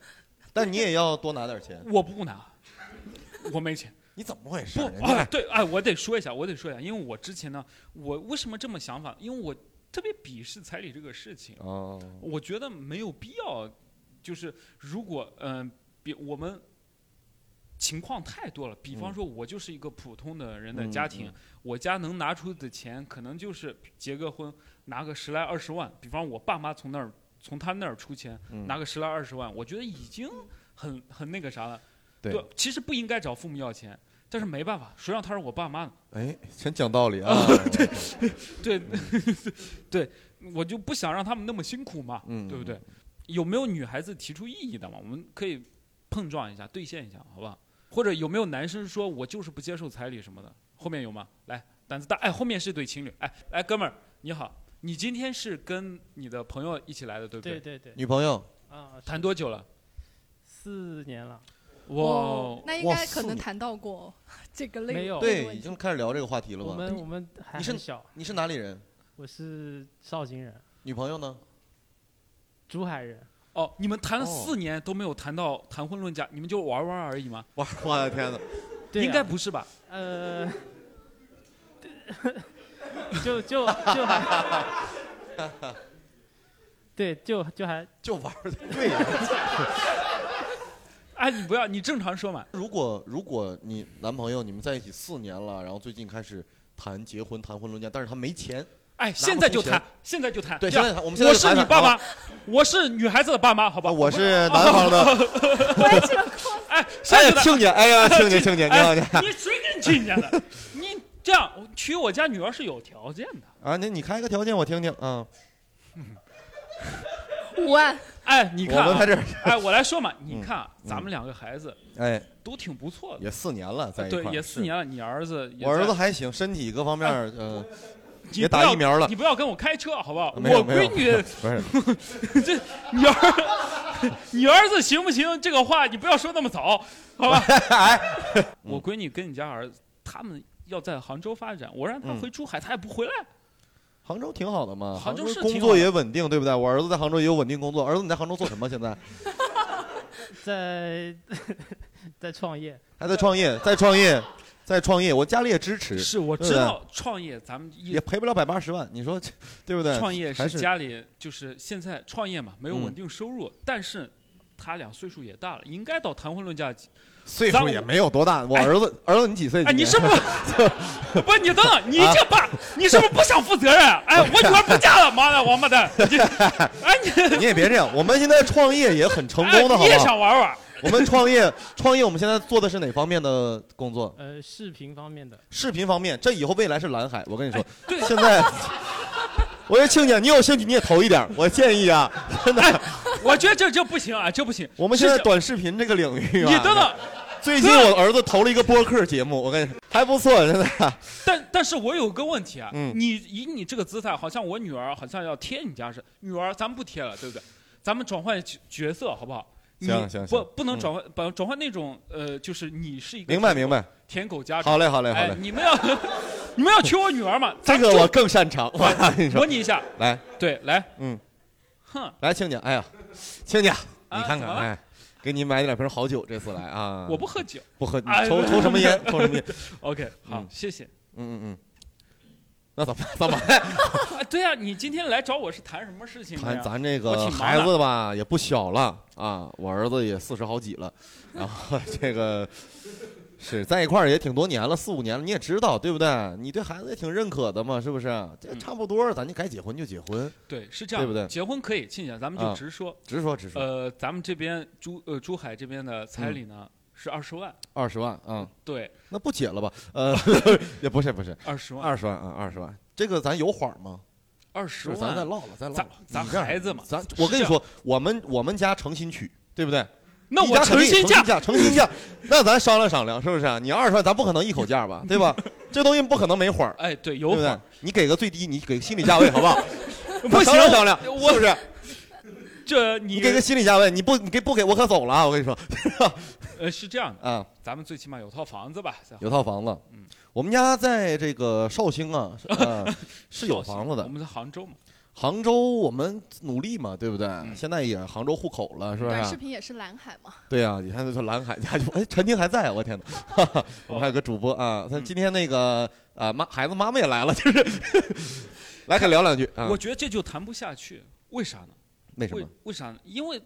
但你也要多拿点钱。我不拿，我没钱。你怎么回事？不哎，对，哎，我得说一下，我得说一下，因为我之前呢，我为什么这么想法？因为我特别鄙视彩礼这个事情，哦，我觉得没有必要，就是如果嗯，比我们情况太多了，比方嗯说我就是一个普通的人的嗯家庭，嗯我家能拿出的钱可能就是结个婚拿个十来二十万，比方我爸妈从那儿从他那儿出钱嗯拿个十来二十万，我觉得已经很很那个啥了。对，其实不应该找父母要钱，但是没办法，谁让他是我爸妈呢？哎，真讲道理啊。对，对，对，我就不想让他们那么辛苦嘛，嗯对不对？有没有女孩子提出异议的嘛？我们可以碰撞一下，兑现一下，好不好？或者有没有男生说我就是不接受彩礼什么的？后面有吗？来，胆子大，哎，后面是对情侣，哎，来，哥们儿，你好，你今天是跟你的朋友一起来的，对不对对对对，女朋友啊，谈多久了？四年了。哇哦，那应该可能谈到过这个类没有对，已经开始聊这个话题了吧？我们我们还你是小。你是哪里人？我是绍兴人，女朋友呢？珠海人。哦，你们谈了哦四年都没有谈到谈婚论嫁，你们就玩玩而已吗？玩，我的天哪！对啊应该不是吧？呃，就就就还，对，就就还 就玩儿的，对呀。哎，你不要，你正常说嘛。如果如果你男朋友你们在一起四年了，然后最近开始谈结婚、谈婚论嫁，但是他没钱，哎，现在就谈，现在就谈。对这样现在谈我们现在我是你爸妈，我是女孩子的爸妈，好吧？我是男方的。哎，现在哎，就谈庆姐，哎呀，亲 家，亲家，你好，你好哎，你谁跟你亲家的？你这样娶我家女儿是有条件的。啊，那你开个条件我听听啊。五万，哎，你看、啊，我们在这儿哎，我来说嘛，你嗯看、啊，咱们两个孩子哎，都挺不错的，也四年了，在一块对，也四。年了。你儿子我儿子还行，身体各方面儿，呃，也你不要打疫苗了你。不要跟我开车，好不好？我闺女，不是，这你儿，你儿子行不行？这个话你不要说那么早，好吧？哎，我闺女跟你家儿子，他们要在杭州发展，我让他嗯回珠海，他也不回来。杭州挺好的嘛，杭州是工作也稳定，对不对？我儿子在杭州也有稳定工作。儿子，你在杭州做什么？现在在在创业。还在创业，在创业，在创业。我家里也支持，是我知道创业，咱们也赔不了百八十万，你说 对不对？创业是家里就是现在创业嘛，没有嗯稳定收入，但是他俩岁数也大了，应该到谈婚论嫁。岁数也没有多大。我儿子，儿子你几岁？哎，你是不是？不是你等等，你这爸，你是不是不想负责任？哎，我女儿不嫁了，妈的，王八蛋！你哎你你也别这样，我们现在创业也很成功的，好哎你也？想玩玩？我们创业，创业，我们现在做的是哪方面的工作？呃，视频方面的。视频方面，这以后未来是蓝海。我跟你说，对现在，我说庆姐，你有兴趣你也投一点，我建议啊，真的。我觉得这这不行啊，这不行。我们现在短视频这个领域啊，你等等，最近我儿子投了一个播客节目，我跟你说还不错，真的。但但是我有个问题啊，嗯你以你这个姿态，好像我女儿好像要贴你家似的。女儿，咱们不贴了，对不对？咱们转换角角色好不好？行行行嗯不能转换，把转换那种呃，就是你是一个明白明白。舔狗家长。好嘞好嘞好嘞哎，你们要你们要娶我女儿嘛？这咱就个我更擅长，我跟你说模。拟一下，来，对，来，嗯，哼，来，亲家，哎呀，亲家，你看看，怎么了哎，给你买两瓶好酒，这次来啊。我不喝酒。不喝，你哎抽抽什么烟？抽什么烟？OK，好嗯，谢谢。嗯嗯嗯。那怎么怎么啊，对啊，你今天来找我是谈什么事情？谈咱这个孩子吧也不小了啊，我儿子也四十好几了，然后 这个是在一块儿也挺多年了，四五年了，你也知道对不对？你对孩子也挺认可的嘛，是不是？这差不多，咱就该结婚就结婚，对，是这样，对不对？结婚可以，亲家，咱们就啊直说，直说直说，呃，咱们这边珠呃珠海这边的彩礼呢是二十万，二十万嗯，对，那不解了吧？呃，也不是不是，二十万二十万啊，二十万，这个咱有缓吗？二十万咱，再唠了，再唠咱了。咱孩子嘛，咱我跟你说，我们我们家诚心娶，对不对？那我诚心嫁诚价，诚心嫁，那咱商量商量，是不是？你二十万，咱不可能一口价吧，对吧？这东西不可能没缓儿，哎，对，有对不对缓？你给个最低，你给个心理价位好不好？不行商量是不是？这你你给个心理价位，你不你给不给我可走了啊！我跟你说，呃是这样的，啊，咱们最起码有套房子吧，有套房子。嗯我们家在这个绍兴啊，是呃 是有房子的我。们在杭州嘛，杭州我们努力嘛，对不对？现在也杭州户口了，是不短视是？频也是蓝海嘛。对呀、你看这说蓝海家就哎，陈婷还在，我天哪！哈哈我们还有个主播啊，他今天那个啊妈孩子妈妈也来了，就是来可聊两句啊。我觉得这就谈不下去，为啥呢？为什么？为啥呢？因为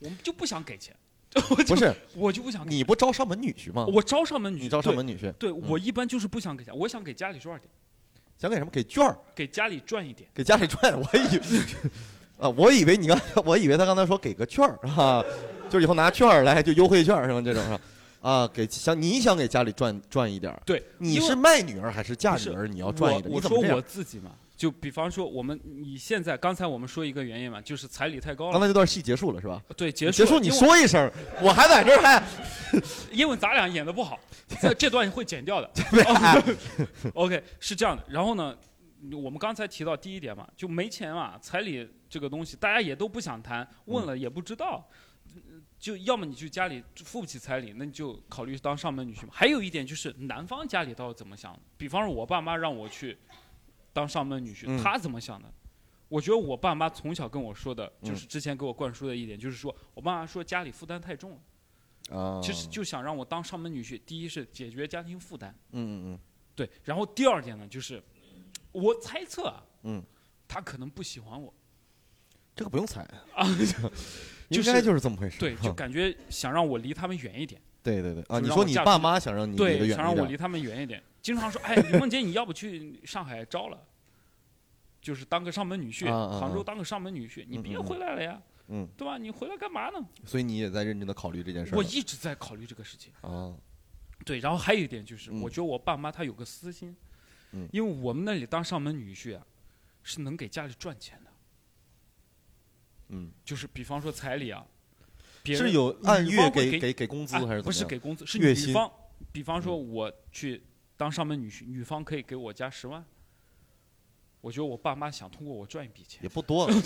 我们就不想给钱，不是，我就不想你不招上门女婿吗？我招上门女婿，你招上门女婿，对嗯我一般就是不想给钱，我想给家里赚点，想给什么？给券儿，给家里赚一点。给家里赚。我以为 啊，我以为你刚，我以为他刚才说给个券儿啊，就是以后拿券儿来就优惠券儿什么这种是吧？啊，给想你想给家里赚赚一点儿，对，你是卖女儿还是嫁女儿？你要赚一点，我我说我你怎么这样？自己嘛，就比方说我们，你现在刚才我们说一个原因嘛，就是彩礼太高了。刚才这段戏结束了是吧？对，结束结束你说一声，我还在这儿还 因为咱俩演的不好，这这段会剪掉的。OK，是这样的。然后呢，我们刚才提到第一点嘛，就没钱嘛，彩礼这个东西大家也都不想谈，问了也不知道。就要么你去家里付不起彩礼，那你就考虑当上门女婿嘛。还有一点就是男方家里到底怎么想？比方说我爸妈让我去当上门女婿，嗯他怎么想的？我觉得我爸妈从小跟我说的，嗯就是之前给我灌输的一点，就是说我爸妈说家里负担太重了。啊，其实就想让我当上门女婿，第一是解决家庭负担，嗯嗯嗯对，然后第二点呢，就是我猜测啊，嗯，他可能不喜欢我这个不用猜，啊，应该就是这么回事。对，就感觉想让我离他们远一点，对对对啊！你说你爸妈想让你对，想让我离，他们远一点，经常说，哎，李梦洁，你要不去上海招了，就是当个上门女婿，杭州当个上门女婿，你别回来了呀，嗯，对吧？你回来干嘛呢？所以你也在认真的考虑这件事儿。我一直在考虑这个事情。啊。对，然后还有一点就是，嗯。我觉得我爸妈他有个私心，嗯。因为我们那里当上门女婿啊，是能给家里赚钱的，嗯，就是比方说彩礼啊，别人是有按月给给给给工资还是怎么样？是给工资，是女方，比方说我去当上门女婿，女方可以给我加十万。我觉得我爸妈想通过我赚一笔钱，也不多，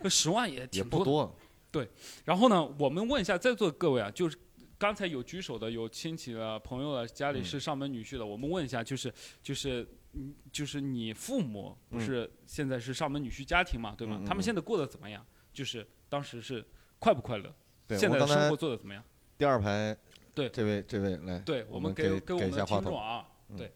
对十万也也。不多。对，然后呢，我们问一下在座的各位啊，就是刚才有举手的，有亲戚的、朋友的，家里嗯是上门女婿的，我们问一下，就是就是嗯，就是你父母不嗯是现在是上门女婿家庭嘛，对吗？他们现在过得怎么样？就是当时是快不快乐？对现在的生活做的怎么样？第二排，对这位这位来，对我们给给我们听众啊，嗯对，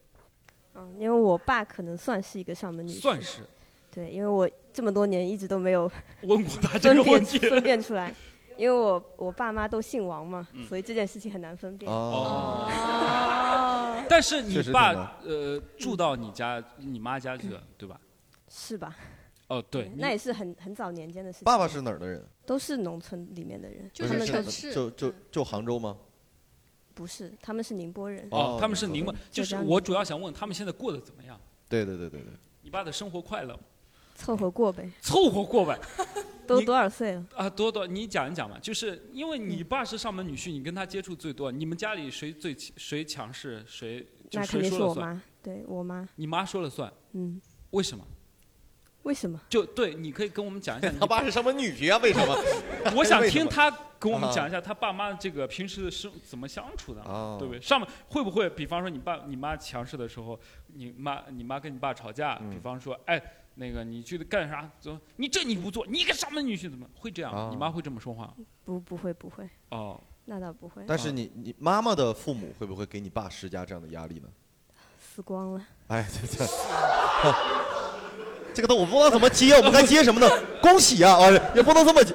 嗯，因为我爸可能算是一个上门女婿，算是对，因为我这么多年一直都没有 问过他这个问题。分辨出来，因为我我爸妈都姓王嘛，嗯所以这件事情很难分辨。哦，但是你爸呃住到你家你妈家去了，对吧？是吧？哦，对，那也是很很早年间的事情。爸爸是哪儿的人？都是农村里面的人，就他们都是城市就就就杭州吗？不是，他们是宁波人。哦，他们是哦宁波，就是我主要想问他们现在过得怎么样？对对对对对，你爸的生活快乐吗？凑合过呗，凑合过呗。都多少岁了？啊，多多，你讲一讲嘛，就是因为你爸是上门女婿，你跟他接触最多，你们家里谁最谁强势，谁就那肯定谁说了算？是我妈，对我妈。你妈说了算，嗯，为什么？为什么？就对，你可以跟我们讲一下 你。他爸是什么女婿啊？为什么？我想听他跟我们啊讲一下他爸妈这个平时是怎么相处的，哦对不对？上面会不会，比方说你爸你妈强势的时候，你妈你妈跟你爸吵架，嗯比方说，哎，那个你去干啥？怎么你这你不做，你一个上门女婿怎么会这样？哦你妈会这么说话？不，不会，不会，哦，那倒不会。但是你你妈妈的父母会不会给你爸施加这样的压力呢？死光了。哎，这这，这个都我不知道怎么接，我们该接什么呢？恭喜啊！啊，也不能这么接，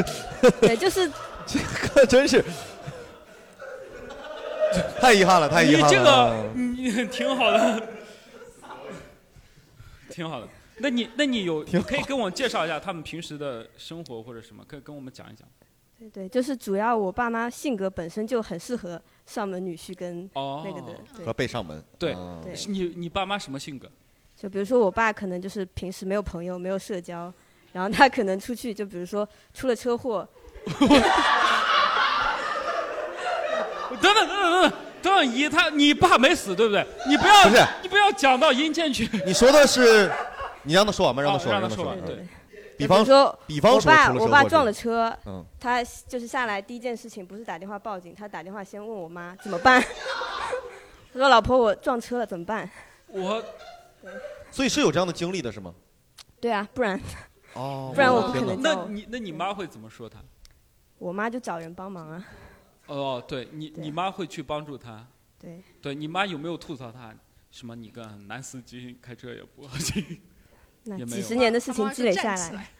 对，就是这个真是太遗憾了，太遗憾了。你这个啊你挺好的，挺好的。那你那你有可以跟我介绍一下他们平时的生活或者什么，可以跟我们讲一讲。对对，就是主要我爸妈性格本身就很适合上门女婿跟哦，那个的，对和。被上门，对啊对你你爸妈什么性格？就比如说我爸可能就是平时没有朋友，没有社交，然后他可能出去就比如说出了车祸，等等等等等等等等，姨他你爸没死对不对？你不要不是你不要讲到阴间去。你说的是，你让他说完吧，让他哦说完，让他说完。对比方说比方我爸出了车我爸撞了车，嗯，他就是下来第一件事情不是打电话报警，他打电话先问我妈怎么办。他说：“老婆，我撞车了，怎么办我 所以是有这样的经历的是吗？？”对啊，不然哦不然我不天哪可能那你那你妈会怎么说他？我妈就找人帮忙啊。哦，对你对你妈会去帮助他。对，对你妈有没有吐槽他？什么你个男司机开车也不好心？那也没有几十年的事情积累下来，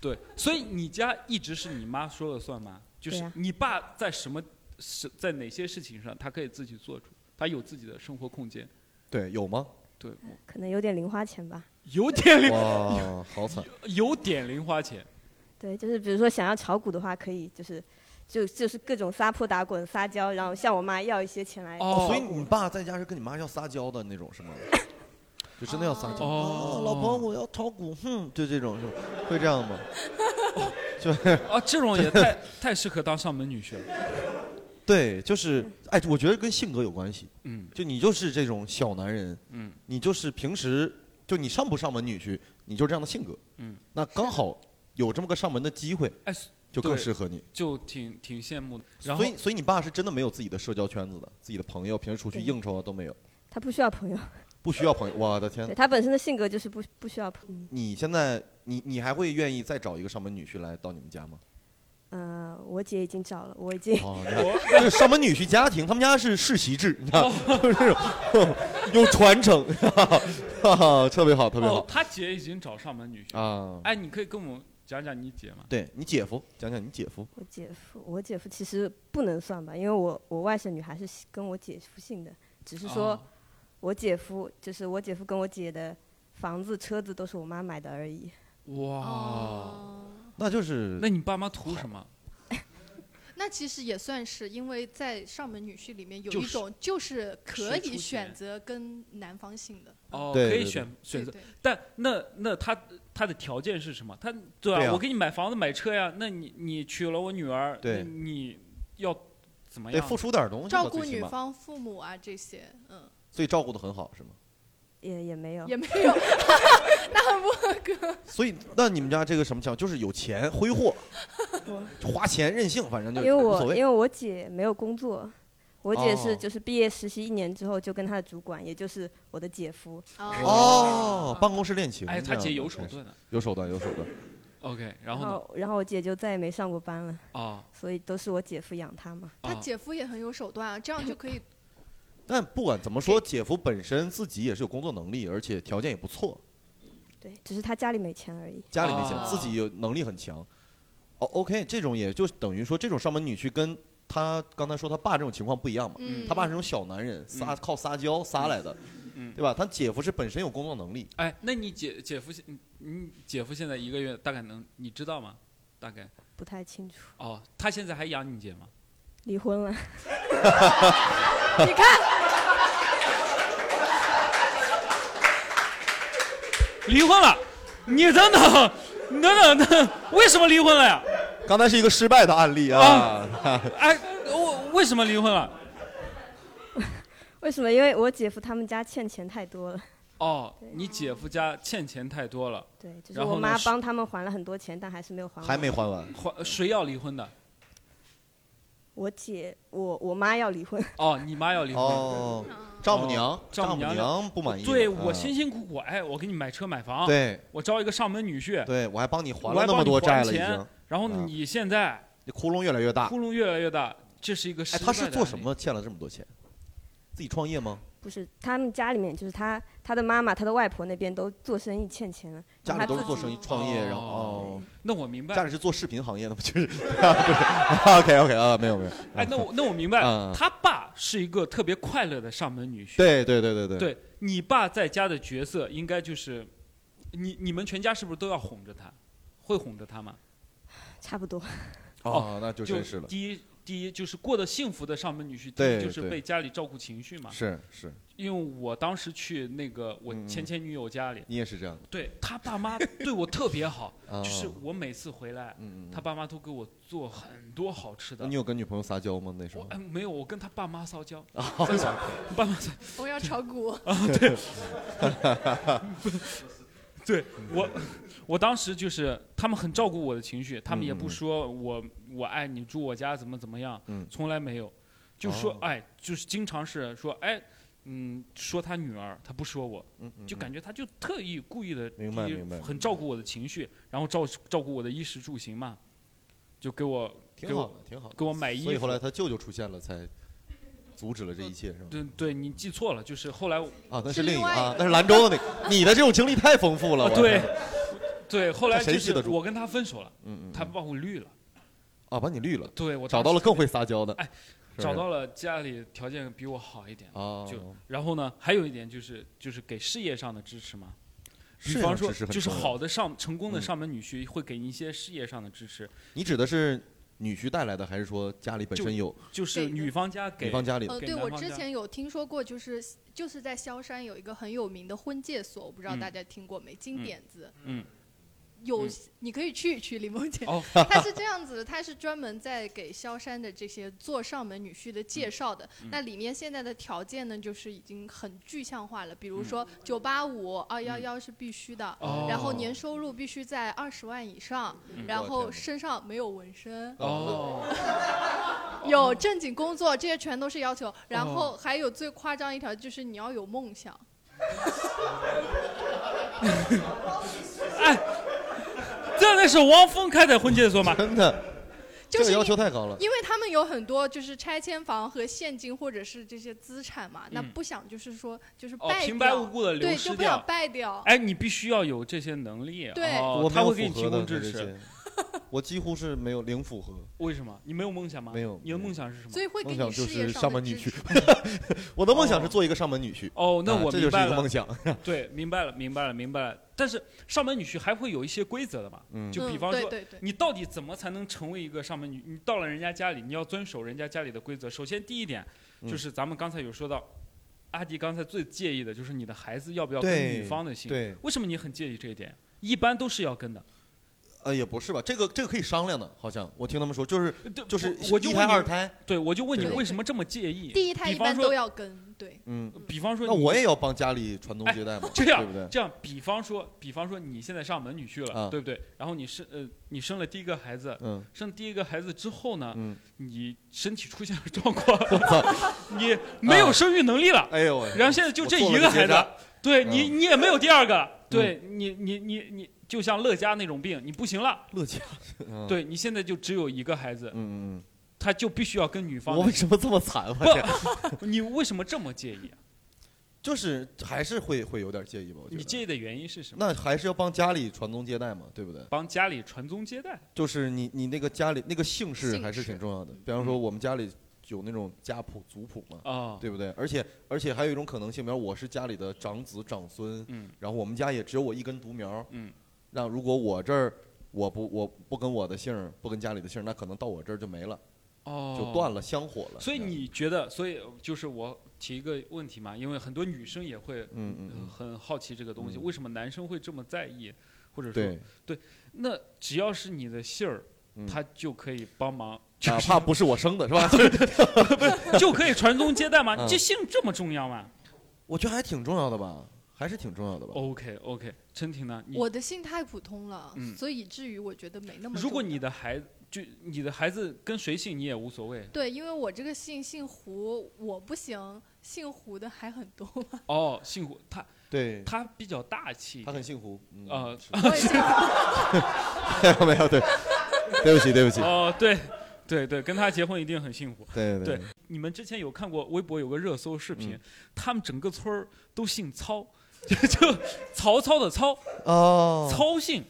对，所以你家一直是你妈说了算吗？就是你爸在什么是在哪些事情上他可以自己做主，他有自己的生活空间。对，有吗？对，可能有点零花钱吧。有点零，哇，好惨！有点零花钱。对，就是比如说想要炒股的话，可以就是就就是各种撒泼打滚、撒娇，然后向我妈要一些钱来。哦，所以你爸在家是跟你妈要撒娇的那种是吗？就真的要撒娇哦啊老婆，我要炒股，哼，就这种是吧？会这样吗？就是啊，这种也太太适合当上门女婿了。对，就是哎，我觉得跟性格有关系。嗯就你就是这种小男人，嗯你就是平时就你上不上门女婿，你就这样的性格。嗯，那刚好有这么个上门的机会，哎，就更适合你。就挺挺羡慕的。然后所以，所以你爸是真的没有自己的社交圈子的，自己的朋友，平时出去应酬啊都没有，他不需要朋友，不需要朋友。我的天对！他本身的性格就是不不需要朋友。你现在，你你还会愿意再找一个上门女婿来到你们家吗？呃，我姐已经找了，我已经。哦，你看，就是上门女婿家庭，他们家是世袭制，你看，就是这种有传承，哈哈，特别好，特别好，哦他姐已经找上门女婿。啊！哎，你可以跟我们讲讲你姐吗？对你姐夫，讲讲你姐夫。我姐夫，我姐夫其实不能算吧，因为我我外甥女还是跟我姐夫姓的，只是说哦我姐夫就是我姐夫跟我姐的房子、车子都是我妈买的而已。哇，哦，那就是那你爸妈图什么？那其实也算是，因为在上门女婿里面有一种就是可以选择跟男方姓的。哦，可以选选择但那那他他的条件是什么？他对啊，对啊我给你买房子买车呀，那你你娶了我女儿，对你要怎么样？得付出点东西，照顾女方父母啊这些，嗯，所以照顾的很好是吗？也也没有，也没有，那很不合格。所以那你们家这个什么情况？就是有钱挥霍，花钱任性，反正就因为无所谓。我因为我姐没有工作，我姐是哦就是毕业实习一年之后就跟她的主管，也就是我的姐夫，哦，办公室恋情。哎，他姐有手段的。有手段，有手段。OK，然然后呢？然后我姐就再也没上过班了，啊所以都是我姐夫养她嘛。他啊，姐夫也很有手段啊，这样就可以但不管怎么说，姐夫本身自己也是有工作能力，而且条件也不错，对，只是他家里没钱而已。家里没钱，哦自己有能力很强。哦，OK，这种也就等于说，这种上门女婿跟他刚才说他爸这种情况不一样嘛。嗯他爸是那种小男人，撒嗯靠撒娇撒来的，嗯对吧？他姐夫是本身有工作能力，哎，那你姐姐夫现你你姐夫现在一个月大概能你知道吗？大概不太清楚，哦，他现在还养你姐吗？离婚了。你看，离婚了？你等等，你等等等，为什么离婚了呀？刚才是一个失败的案例啊。哎，我为什么离婚了？为什么？因为我姐夫他们家欠钱太多了。哦，你姐夫家欠钱太多了，对，就是我妈帮他们还了很多钱，但还是没有还完。还没还完。还谁要离婚的？我姐，我我妈要离婚。哦，你妈要离婚。哦，丈母娘哦，丈母娘娘不满意了。对我嗯辛辛苦苦，哎，我给你买车买房，对我招一个上门女婿，对，我还帮你还了那么多债了，钱经。然后嗯你现在你窟窿越来越大。窟窿越来越大，这是一个失哎，他是？做什么欠了这么多钱？自己创业吗？不是，他们家里面就是他他的妈妈、他的外婆那边都做生意欠钱了，家里都是做生意创业，然后哦，那我明白家里是做视频行业的吗？就是 不是？OK OK 啊，没有没有。哎，那我那我明白嗯，他爸是一个特别快乐的上门女婿。对对对对对对你爸在家的角色应该就是，你你们全家是不是都要哄着他？会哄着他吗？差不多。哦那就真是了第一第一就是过得幸福的上门女婿，第对一就是对被家里照顾情绪嘛。是是，因为我当时去那个我前前女友家里，你也是这样。对他爸妈对我特别好，哦就是我每次回来，他爸妈都给我做很多好吃的那。你有跟女朋友撒娇吗？那时候？哎，没有，我跟他爸妈撒娇，哦真是 爸妈撒。我要炒股。啊，对，对我，我当时就是他们很照顾我的情绪，他们也不说我我爱你住我家怎么怎么样，嗯从来没有，就说哦哎，就是经常是说哎。嗯，说他女儿，他不说我，嗯嗯就感觉他就特意故意的，明白明白很照顾我的情绪，然后照照顾我的衣食住行嘛，就给我挺好的，挺好的。给我买衣服。所以后来他舅舅出现了，才阻止了这一切，是吗？对对，你记错了，就是后来啊，那是另一个啊，那是兰州的那个。你的这种经历太丰富了，啊对，对，后来谁记得住是我跟他分手了，嗯嗯他把我绿了，啊，把你绿了。对我找到了更会撒娇的。哎，找到了家里条件比我好一点，啊就然后呢，还有一点就是就是给事业上的支持嘛。比方说，就是好的上成功的嗯上门女婿会给你一些事业上的支持，你指的是女婿带来的，还是说家里本身有？就是女方家给女方家里呃，对我之前有听说过，就是就是在萧山有一个很有名的婚介所，我不知道嗯大家听过没？金嗯点子。嗯。有嗯，你可以去一 去李梦姐。哦 他是这样子的，他是专门在给萧山的这些做上门女婿的介绍的。嗯那里面现在的条件呢，就是已经很具象化了，比如嗯说九八五、二幺幺是必须的，哦然后年收入必须在二十万以上，嗯然后身上没有纹身。哦，有正经工作，这些全都是要求。然哦后还有最夸张一条，就是你要有梦想。哎，这那是汪峰开的婚介所吗？真的，就是这个要求太高了。因为他们有很多就是拆迁房和现金或者是这些资产嘛，那嗯不想就是说就是哦败掉，平白无故地流对，失就不想败掉。哎，你必须要有这些能力，对哦我没有他会给你提合的供支持这些。我几乎是没有零符合。为什么？你没有梦想吗？没有你的梦想是什么？所以会给梦想就你事业是上的支上门女婿。我的梦想是做一个上门女婿。哦，那啊这就是白。一个梦想。对，明白了，明白了，明白了。但是上门女婿还会有一些规则的嘛？嗯就比嗯方说，对对对你到底怎么才能成为一个上门女？你到了人家家里，你要遵守人家家里的规则。首先，第一点嗯就是咱们刚才有说到，阿迪刚才最介意的就是你的孩子要不要跟女方的姓。对为什么你很介意这一点？一般都是要跟的。呃，也不是吧，这个这个可以商量的，好像我听他们说，就是就是一我就问你胎二胎，对，我就问你对为什么这么介意？第一胎一般都要跟，对。嗯，比方说，那我也要帮家里传宗接代嘛，这样对不对？这样，比方说，比方说你现在上门女婿了，啊对不对？然后你生呃，你生了第一个孩子，嗯。生第一个孩子之后呢，嗯。你身体出现了状况，你没有生育能力了，哎呦我，然后现在就这一个孩子对你嗯。你也没有第二个，对你你你你就像乐嘉那种病，你不行了，乐嘉，嗯。对你现在就只有一个孩子，嗯嗯他就必须要跟女嗯，方。我为什么这么惨？我天不，你为什么这么介意啊？就是还是会会有点介意吧？我觉得你介意的原因是什么？那还是要帮家里传宗接代嘛，对不对？帮家里传宗接代。就是你你那个家里那个姓氏还是挺重要的。比方说我们家里有那种家谱族谱嘛，啊，对不对？而且而且还有一种可能性，比方我是家里的长子长孙，嗯然后我们家也只有我一根独苗，嗯，让如果我这儿我不我不跟我的姓儿，不跟家里的姓儿，那可能到我这儿就没了，哦，就断了香火了。所以你觉得，所以就是我提一个问题嘛，因为很多女生也会嗯嗯嗯很好奇这个东西，嗯为什么男生会这么在意，或者说对，对，那只要是你的姓儿，嗯他就可以帮忙，哪怕不是我生的，是吧？就可以传宗接代吗？嗯这姓这么重要吗我觉得还挺重要的吧，还是挺重要的吧。？OK OK，陈婷呢？你我的姓太普通了，嗯所以以至于我觉得没那么重要。如果你的孩子就你的孩子跟谁姓你也无所谓。对，因为我这个姓姓胡，我不行，姓胡的还很多。哦，姓胡他对，他比较大气，他很幸福。嗯呃是。我也姓没有没有，对，对不起对不起，哦对对对，跟他结婚一定很幸福。对对，你们之前有看过微博有个热搜视频，嗯。他们整个村儿都姓操，就就曹操的操，哦，操姓。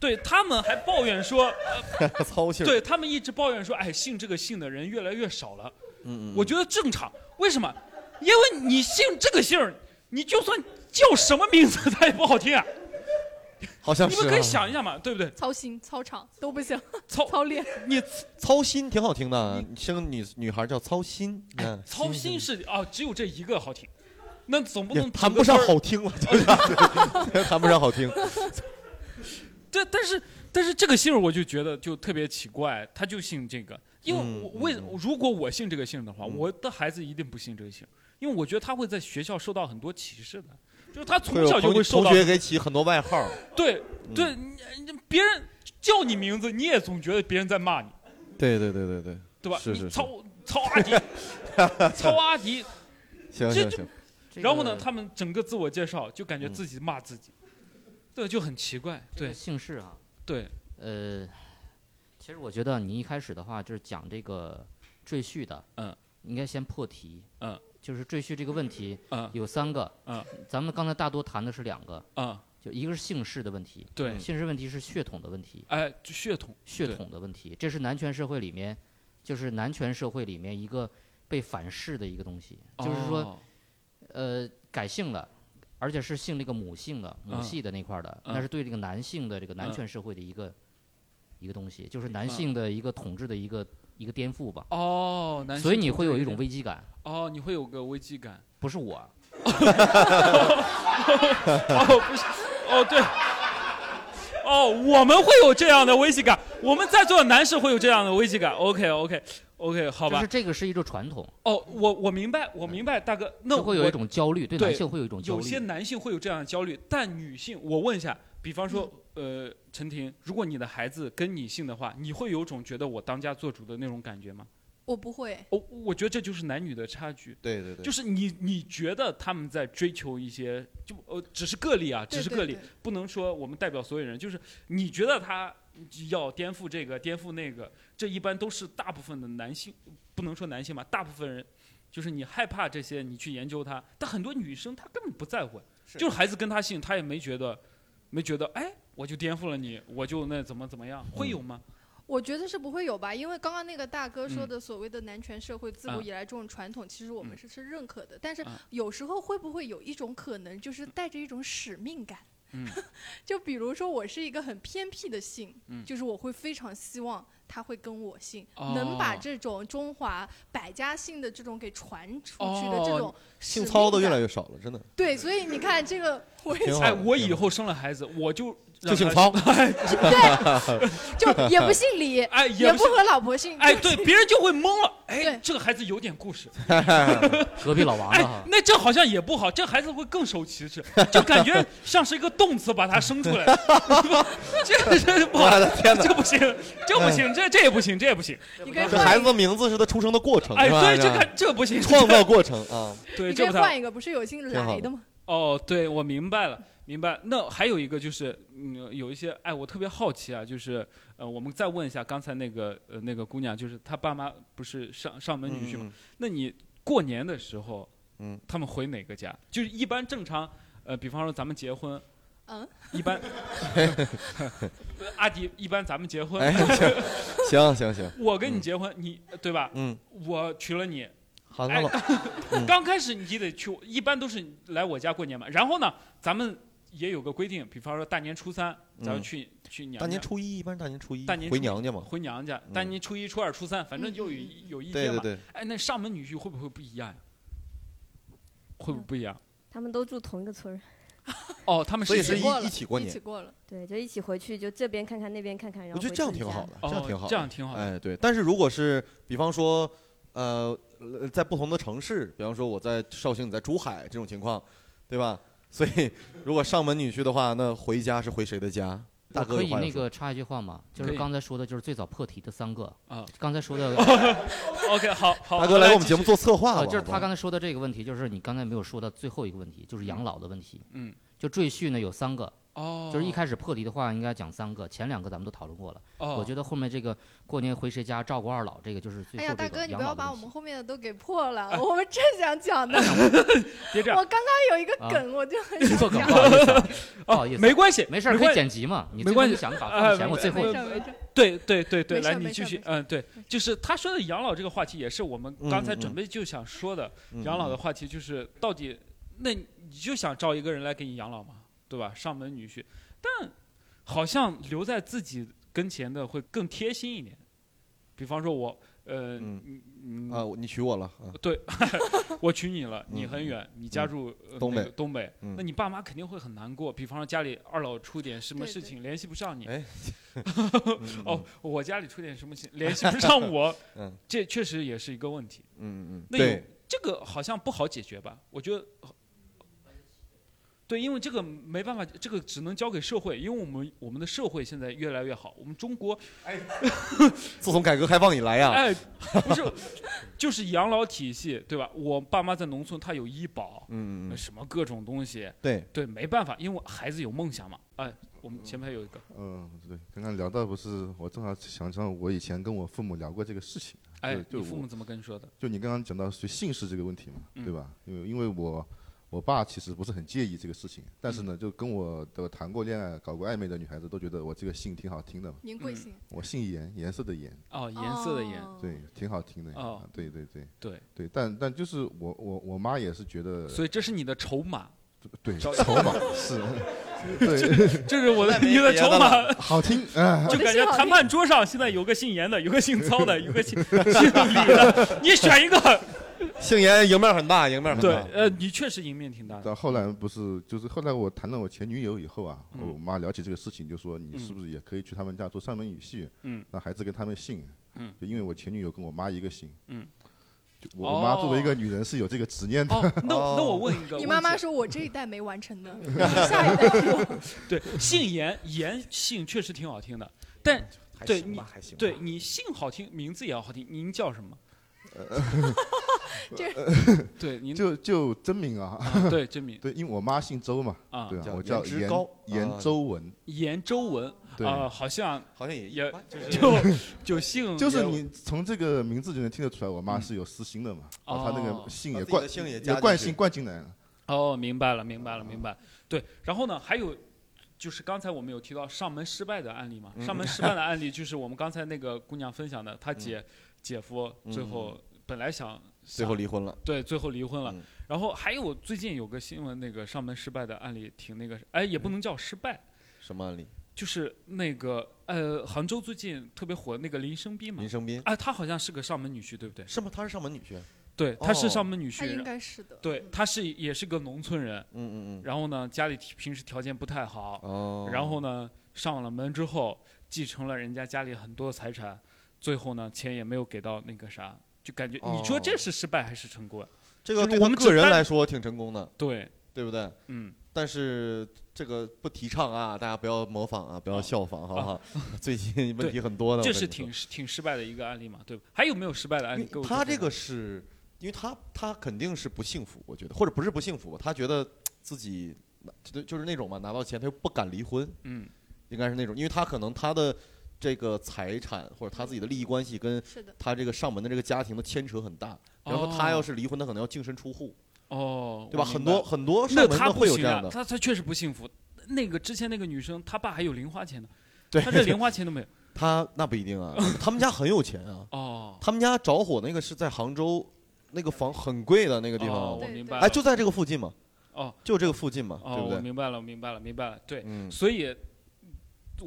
对他们还抱怨说，呃操心，对他们一直抱怨说，哎，姓这个姓的人越来越少了。嗯嗯，我觉得正常，为什么？因为你姓这个姓儿，你就算叫什么名字，它也不好听啊。好像是、啊。你们可以想一下嘛，对不对？操心、操场都不行，操操练。你操心挺好听的，你生个女女孩叫操心，嗯，哎操心是啊，只有这一个好听，那总不能谈不上好听了，对吧谈不上好听。对，但是但是这个姓儿我就觉得就特别奇怪，他就姓这个，因为嗯我为如果我姓这个姓的话，嗯。我的孩子一定不姓这个姓，因为我觉得他会在学校受到很多歧视的，就是他从小就会受到同学给起很多外号，对对，别人叫你名字，你也总觉得别人在骂你，对对对对对，对吧？是是是，你操操阿迪，曹阿迪，行行行，然后呢，他们整个自我介绍就感觉嗯自己骂自己，对，就很奇怪，对这个姓氏啊，对，呃，其实我觉得你一开始的话就是讲这个赘婿的，嗯，应该先破题，嗯，就是赘婿这个问题，嗯。有三个，嗯，咱们刚才大多谈的是两个，嗯，就一个是姓氏的问题，对姓氏问题是血统的问题，哎，就血统，血统的问题，这是男权社会里面，就是男权社会里面一个被反噬的一个东西，就是说，哦。呃，改姓了。而且是姓那个母姓的母嗯系的那块儿的，嗯那是对这个男性的这个男嗯权社会的一个一个东西，就是男性的一个统治的一个一个颠覆吧。哦，男所以你会有一种危机感，哦，你会有个危机感。不是我，哦，不是，哦对，哦，我们会有这样的危机感，我们在座的男士会有这样的危机感。OK OK OK，好吧就是。这个是一种传统，哦，我我明白，我明白，大哥，那我会有一种焦虑，对对男性会有一种焦虑。有些男性会有这样的焦虑，但女性，我问一下，比方说，嗯呃，陈婷，如果你的孩子跟你姓的话，你会有种觉得我当家做主的那种感觉吗？我不会，我，我觉得这就是男女的差距。对对对，就是你你觉得他们在追求一些，就呃只是个例啊，只是个例对对，不能说我们代表所有人。就是你觉得他要颠覆这个，颠覆那个，这一般都是大部分的男性，不能说男性吧，大部分人。就是你害怕这些，你去研究他，但很多女生她根本不在乎，就是孩子跟她姓，她也没觉得，没觉得，哎，我就颠覆了你，我就那怎么怎么样，会有吗？我觉得是不会有吧，因为刚刚那个大哥说嗯的所谓的男权社会，自啊古以来这种传统，其实我们嗯是是认可的。但是啊有时候会不会有一种可能，就是带着一种使命感？嗯 就比如说我是一个很偏僻的姓，嗯就是我会非常希望他会跟我姓，能把哦这种中华百家姓的这种给传出去的这哦种姓操的越来越少了，真的。对，所以你看这个，我以后生了孩子，我就就姓曹，对，就 也不姓李，哎，也也不和老婆姓，哎，对，别人就会懵了。哎，这个孩子有点故事。隔壁老王的哎哈，，那这好像也不好，这孩子会更受歧视，就感觉像是一个动词把他生出来。这这不好我，的天哪这！不行，这不行，这这也不行，这也不行。这孩子的名字是他出生的过程，哎，对，这个这个不行，创造过程啊。对，这换一个，不是有姓来的吗？哦，对，我明白了，明白。那还有一个就是，嗯，有一些，哎，我特别好奇啊，就是，呃，我们再问一下刚才那个，呃，那个姑娘，就是她爸妈不是上上门女婿吗？嗯那你过年的时候，嗯，他们回哪个家？就是一般正常，呃，比方说咱们结婚，嗯，一般，阿迪，一般咱们结婚，哎，行行行，我跟你结婚，你对吧？嗯，我娶了你，好的哎，嗯刚开始你得去，一般都是来我家过年嘛。然后呢，咱们也有个规定，比方说大年初三，咱们嗯去、去娘家。大年初一一般是大年初一大年回娘家嘛。回娘家，嗯大年初一、初二、初三，反正就有一有一天嘛。对对对，哎，那上门女婿会不会不一样呀？会不会不一样？他们都住同一个村儿，哦，他们所以是一是一过了一起过年一起。过了。对，就一起回去，就这边看看那边看看，然后我觉得这样挺好的，哦这样挺好的，这样挺好的哎，对。但是如果是比方说，呃，呃在不同的城市，比方说我在绍兴，你在珠海这种情况，对吧？所以如果上门女婿的话，那回家是回谁的家？大哥可以话要说那个插一句话吗？就可以是刚才说的，就是最早破题的三个啊。刚才说的，OK，好好。大哥来我们节目做策划了，就是好吧他刚才说的这个问题，就是你刚才没有说到最后一个问题，就是养老的问题。嗯，就赘婿呢有三个，哦就是一开始破题的话应该讲三个，前两个咱们都讨论过了。哦我觉得后面这个过年回谁家照顾二老，这个就是最哎呀，后这个大哥，你。不要把我们后面的都给破了，我们正想讲的。别这样我刚刚有一个啊梗，我就很做梗，想讲不。好意思啊，不好意思啊，没关系，没事儿，可以剪辑嘛。你没关系，想法哎放前，我最后对对对对，来你继续嗯，对，就是他说的养老这个话题，也是我们刚才准备就想说的嗯养老的话题，就是到底那你就想招一个人来给你养老嘛，对吧？上门女婿，但好像留在自己跟前的会更贴心一点。比方说我，呃，嗯嗯啊，你娶我了，啊对，我娶你了，你嗯很远，你家嗯住呃东北那个东北，嗯那你爸妈肯定会很难过。比方说家里二老出点什么事情联系不上你，哎，哦，我家里出点什么事联系不上我 嗯，这确实也是一个问题。嗯嗯，那有对，这个好像不好解决吧？我觉得。对，因为这个没办法，这个只能交给社会，因为我们我们的社会现在越来越好，我们中国，哎 自从改革开放以来呀，哎，不是，就是养老体系，对吧？我爸妈在农村，他有医保，嗯嗯嗯什么各种东西，对对，没办法，因为孩子有梦想嘛。哎，我们前面有一个，嗯，对，刚刚聊到不是，我正好想想，我以前跟我父母聊过这个事情。哎你父母怎么跟你说的？就你刚刚讲到就姓氏这个问题嘛，嗯对吧？因为因为我我爸其实不是很介意这个事情，但是呢，就跟我的谈过恋爱、搞过暧昧的女孩子都觉得我这个姓挺好听的嘛。您贵姓？我姓颜，颜色的颜。哦颜色的颜对，挺好听的。哦对对对对对，但但就是我我我妈也是觉得，所以这是你的筹码。对找筹码是，对，这这是我的你的筹码，好听啊，就感觉谈判桌上现在有个姓严的，有个姓操的，有个姓姓李的，你选一个。姓严赢面很大，赢面很大对大。，呃，你确实赢面挺大的。到后来不是，就是后来我谈了我前女友以后啊，嗯我妈聊起这个事情，就说你是不是也可以去他们家做上门女婿，嗯让孩子跟他们姓，嗯就因为我前女友跟我妈一个姓，嗯，就我我妈作为一个女人是有这个执念的。哦，那那我问一个问，你妈妈说我这一代没完成的，下一代有。对，姓严，严姓确实挺好听的，但还对你行吧还行吧对你姓好听，名字也要好听。您叫什么？这 对您就就真名啊，啊 对真名对，因为我妈姓周嘛，啊对啊，我叫严颜值高严啊周文，严周文对啊，好像好像也也就就就姓就是你从这个名字就能听得出来，我妈是有私心的嘛，把她那哦个姓也把自己灌的姓也惯性灌进来了。哦，明白了，明白了，明白。对，然后呢，还有就是刚才我们有提到上门失败的案例嘛？嗯上门失败的案例就是我们刚才那个姑娘分享的，她姐、姐夫最后本来想嗯最后离婚了。对，最后离婚了。嗯然后还有最近有个新闻，那个上门失败的案例挺那个，哎，也不能叫失败，什么案例？就是那个呃，杭州最近特别火那个林生斌嘛林，生斌哎，他好像是个上门女婿，对不对？是吗？他是上门女婿。对，他是哦上门女他应婿，该是的。对，他是也是个农村人，嗯嗯嗯。然后呢，家里平时条件不太好，哦。然后呢，上了门之后继承了人家家里很多财产，最后呢，钱也没有给到那个啥，就感觉你说这是失败还是成功？这个对他个人来说挺成功的，对，对不对？嗯。但是这个不提倡啊，大家不要模仿啊，不要效仿，好不好？最近 问题很多的。这是挺挺失败的一个案例嘛，对吧？还有没有失败的案例？他这个是，因为他他肯定是不幸福，我觉得，或者不是不幸福，他觉得自己就就是那种嘛，拿到钱他又不敢离婚，嗯，应该是那种，因为他可能他的这个财产或者他自己的利益关系跟他这个上门的这个家庭的牵扯很大。比方说他哦要是离婚，他可能要净身出户，哦，对吧？很多很多那上门的会有这样的，他他确实不幸福。那个之前那个女生，她爸还有零花钱呢，对她这零花钱都没有。他那不一定啊，他们家很有钱啊。哦，他们家着火那个是在杭州，那个房很贵的那个地方。哦我明白了哎，就在这个附近嘛。哦，就这个附近嘛，哦，对不对？我明白了，我明白了，明白了。对，嗯所以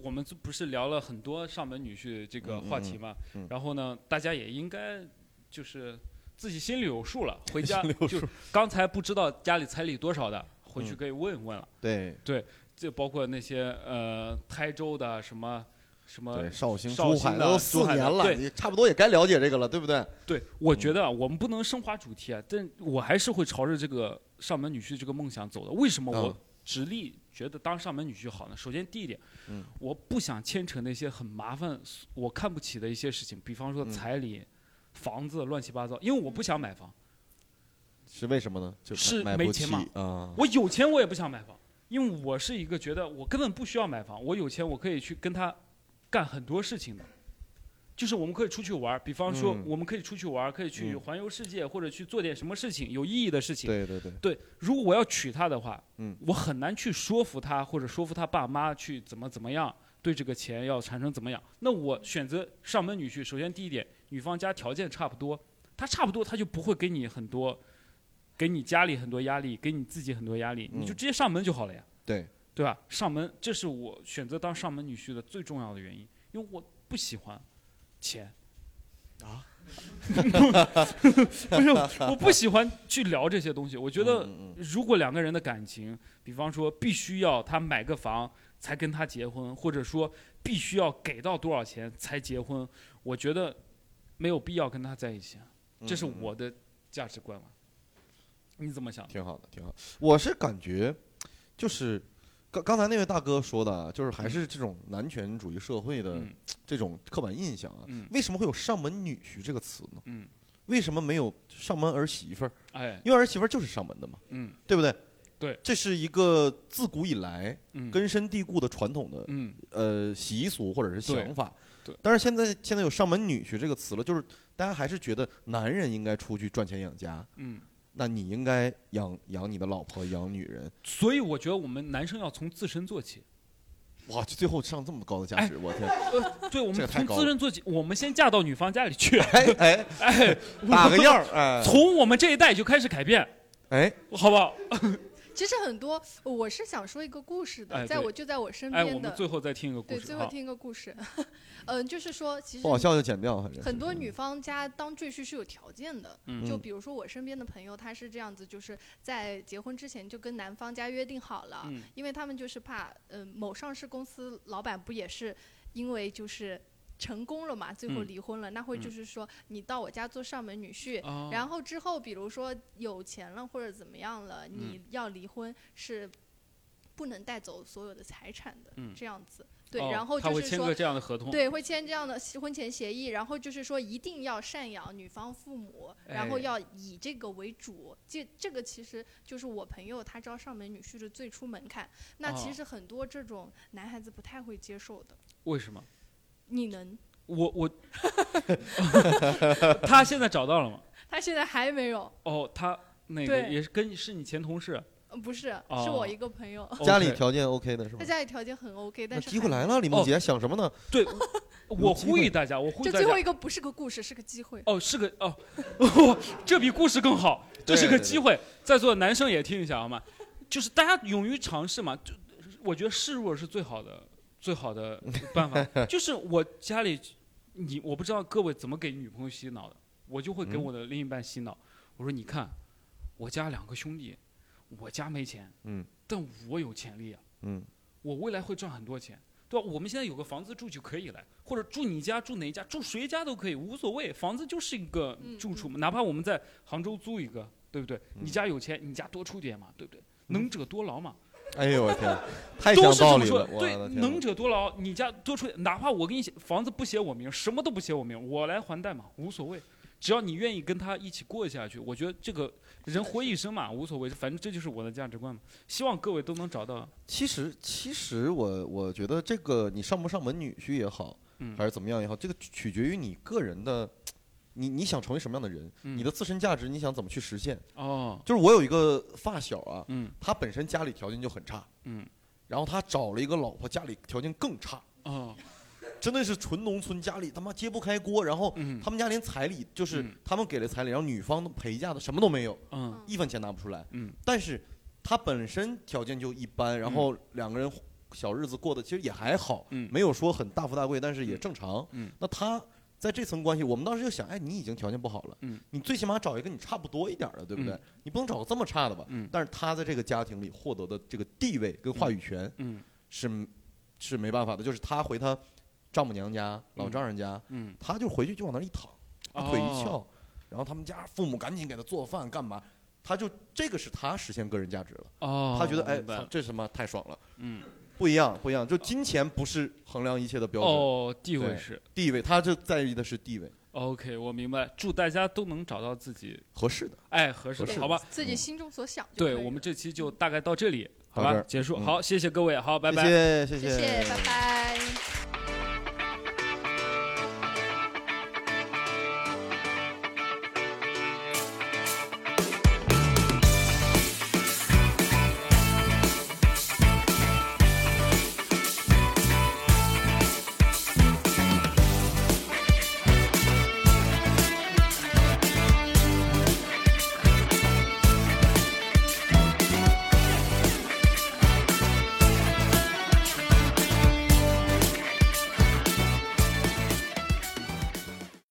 我们不是聊了很多上门女婿这个话题嘛？然后呢，大家也应该就是自己心里有数了，回家就刚才不知道家里彩礼多少的，回去嗯可以问一问了。对对，这包括那些呃台州的什么。什么绍兴绍兴的珠海都四年了，对你差不多也该了解这个了，对不对？对，我觉得啊，我们不能升华主题啊，但我还是会朝着这个上门女婿这个梦想走的。为什么我嗯直立觉得当上门女婿好呢？首先第一点，嗯我不想牵扯那些很麻烦、我看不起的一些事情，比方说嗯彩礼、房子乱七八糟，因为我不想买房，是为什么呢？就是没钱嘛。啊。我有钱我也不想买房，因为我是一个觉得我根本不需要买房，我有钱我可以去跟他干很多事情的。就是我们可以出去玩儿，比方说嗯。我们可以出去玩儿，可以去嗯。环游世界，或者去做点什么事情有意义的事情。对对对，对，如果我要娶她的话，嗯，我很难去说服她，或者说服她爸妈去怎么怎么样，对这个钱要产生怎么样。那我选择上门女婿，首先第一点，女方家条件差不多，她差不多，她就不会给你很多，给你家里很多压力，给你自己很多压力，你就嗯直接上门就好了呀，对。对吧？上门，这是我选择当上门女婿的最重要的原因，因为我不喜欢钱。啊，不是，我不喜欢去聊这些东西。我觉得，如果两个人的感情，比方说必须要他买个房才跟他结婚，或者说必须要给到多少钱才结婚，我觉得没有必要跟他在一起。这是我的价值观嘛？你怎么想？挺好的，挺好。我是感觉，就是刚刚才那位大哥说的啊，就是还是这种男权主义社会的嗯这种刻板印象啊。嗯为什么会有上门女婿这个词呢？嗯，为什么没有上门儿媳妇儿？哎因为儿媳妇儿就是上门的嘛。嗯，对不对？对，这是一个自古以来嗯根深蒂固的传统的嗯呃习俗或者是想法。对但是现在现在有上门女婿这个词了，就是大家还是觉得男人应该出去赚钱养家。嗯，那你应该养养你的老婆，养女人。所以我觉得我们男生要从自身做起。哇，就最后上这么高的价值，我天！呃，对，我们从自身做起，我们先嫁到女方家里去。哎哎哎，打个样儿 哎从我们这一代就开始改变，哎，好不好？其实很多，我是想说一个故事的，哎在我就在我身哎，边的。我们最后再听一个故对，事。对最后听一个故事。嗯，就是说，其实不好笑就剪掉反正很多女方家当赘婿是有条件的。嗯就比如说我身边的朋友，他是这样子，就是在结婚之前就跟男方家约定好了，嗯因为他们就是怕，嗯、某上市公司老板不也是因为就是。成功了嘛，最后嗯离婚了，那会嗯就是说你到我家做上门女婿，哦然后之后比如说有钱了或者怎么样了，嗯你要离婚是不能带走所有的财产的，嗯这样子。对，哦然后就是说，他会签个这样的合同对，会签这样的婚前协议，然后就是说一定要赡养女方父母，然后哎要以这个为主。这这个其实就是我朋友他招上门女婿的最初门槛。那其哦实很多这种男孩子不太会接受的。为什么？你能？我我，他现在找到了吗？他现在还没有，哦，他那个也是跟是你前同事。呃不是，是哦我一个朋友。家里条件 OK 的是吗他？家里条件很 OK，但是机会来了，李梦洁想什么呢？对，我呼吁大家，我呼吁大家这最后一。个不是个故事，是个机会。哦，是个哦，这比故事更好，这是个机会。在座的男生也听一下好吗？就是大家勇于尝试嘛，就我觉得示弱是最好的最好的办法。就是我家里，你我不知道各位怎么给女朋友洗脑的，我就会给嗯我的另一半洗脑。我说你看，我家两个兄弟，我家没钱，嗯但我有潜力啊，嗯我未来会赚很多钱。对吧？我们现在有个房子住就可以了，或者住你家住哪家住谁家都可以，无所谓。房子就是一个嗯住处嘛，哪怕我们在杭州租一个，对不对？嗯你家有钱，你家多出点嘛，对不对？能者多劳嘛，哎呦我天，太都讲道理了我的，天能者多劳，你家多出，哪怕我给你写房子不写我名，什么都不写我名，我来还贷嘛，无所谓。只要你愿意跟他一起过下去，我觉得这个人活一生嘛，无所谓，反正这就是我的价值观嘛。希望各位都能找到。其实，其实我我觉得这个你上不上门女婿也好，嗯还是怎么样也好，这个取决于你个人的，你你想成为什么样的人，嗯你的自身价值你想怎么去实现。哦，就是我有一个发小啊，嗯。他本身家里条件就很差，嗯，然后他找了一个老婆，家里条件更差，哦，真的是纯农村，家里他妈揭不开锅，然后嗯。他们家连彩礼就是嗯。他们给了彩礼，然后女方陪嫁的什么都没有，嗯。一分钱拿不出来，嗯，但是他本身条件就一般，然后两个人小日子过得其实也还好，嗯。没有说很大富大贵，但是也正常。嗯。那他在这层关系，我们当时就想，哎，你已经条件不好了，嗯你最起码找一个你差不多一点的，对不对？嗯你不能找个这么差的吧？嗯但是他在这个家庭里获得的这个地位跟话语权，嗯是是没办法的，就是他回他丈母娘家、老丈人家，嗯他就回去就往那儿一躺，把腿一翘，哦然后他们家父母赶紧给他做饭干嘛，他就这个是他实现个人价值了。哦他觉得哎这什么太爽了。嗯，不一样，不一样，就金钱不是衡量一切的标准。哦地位对是地位，他就在意的是地位。OK，我明白，祝大家都能找到自己合适的，哎，合适的，合适的好吧？自己心中所想就对可以了我们这期就大概到这里，好吧到这儿？结束，嗯好，谢谢各位，好，拜拜，谢谢谢谢谢，拜拜。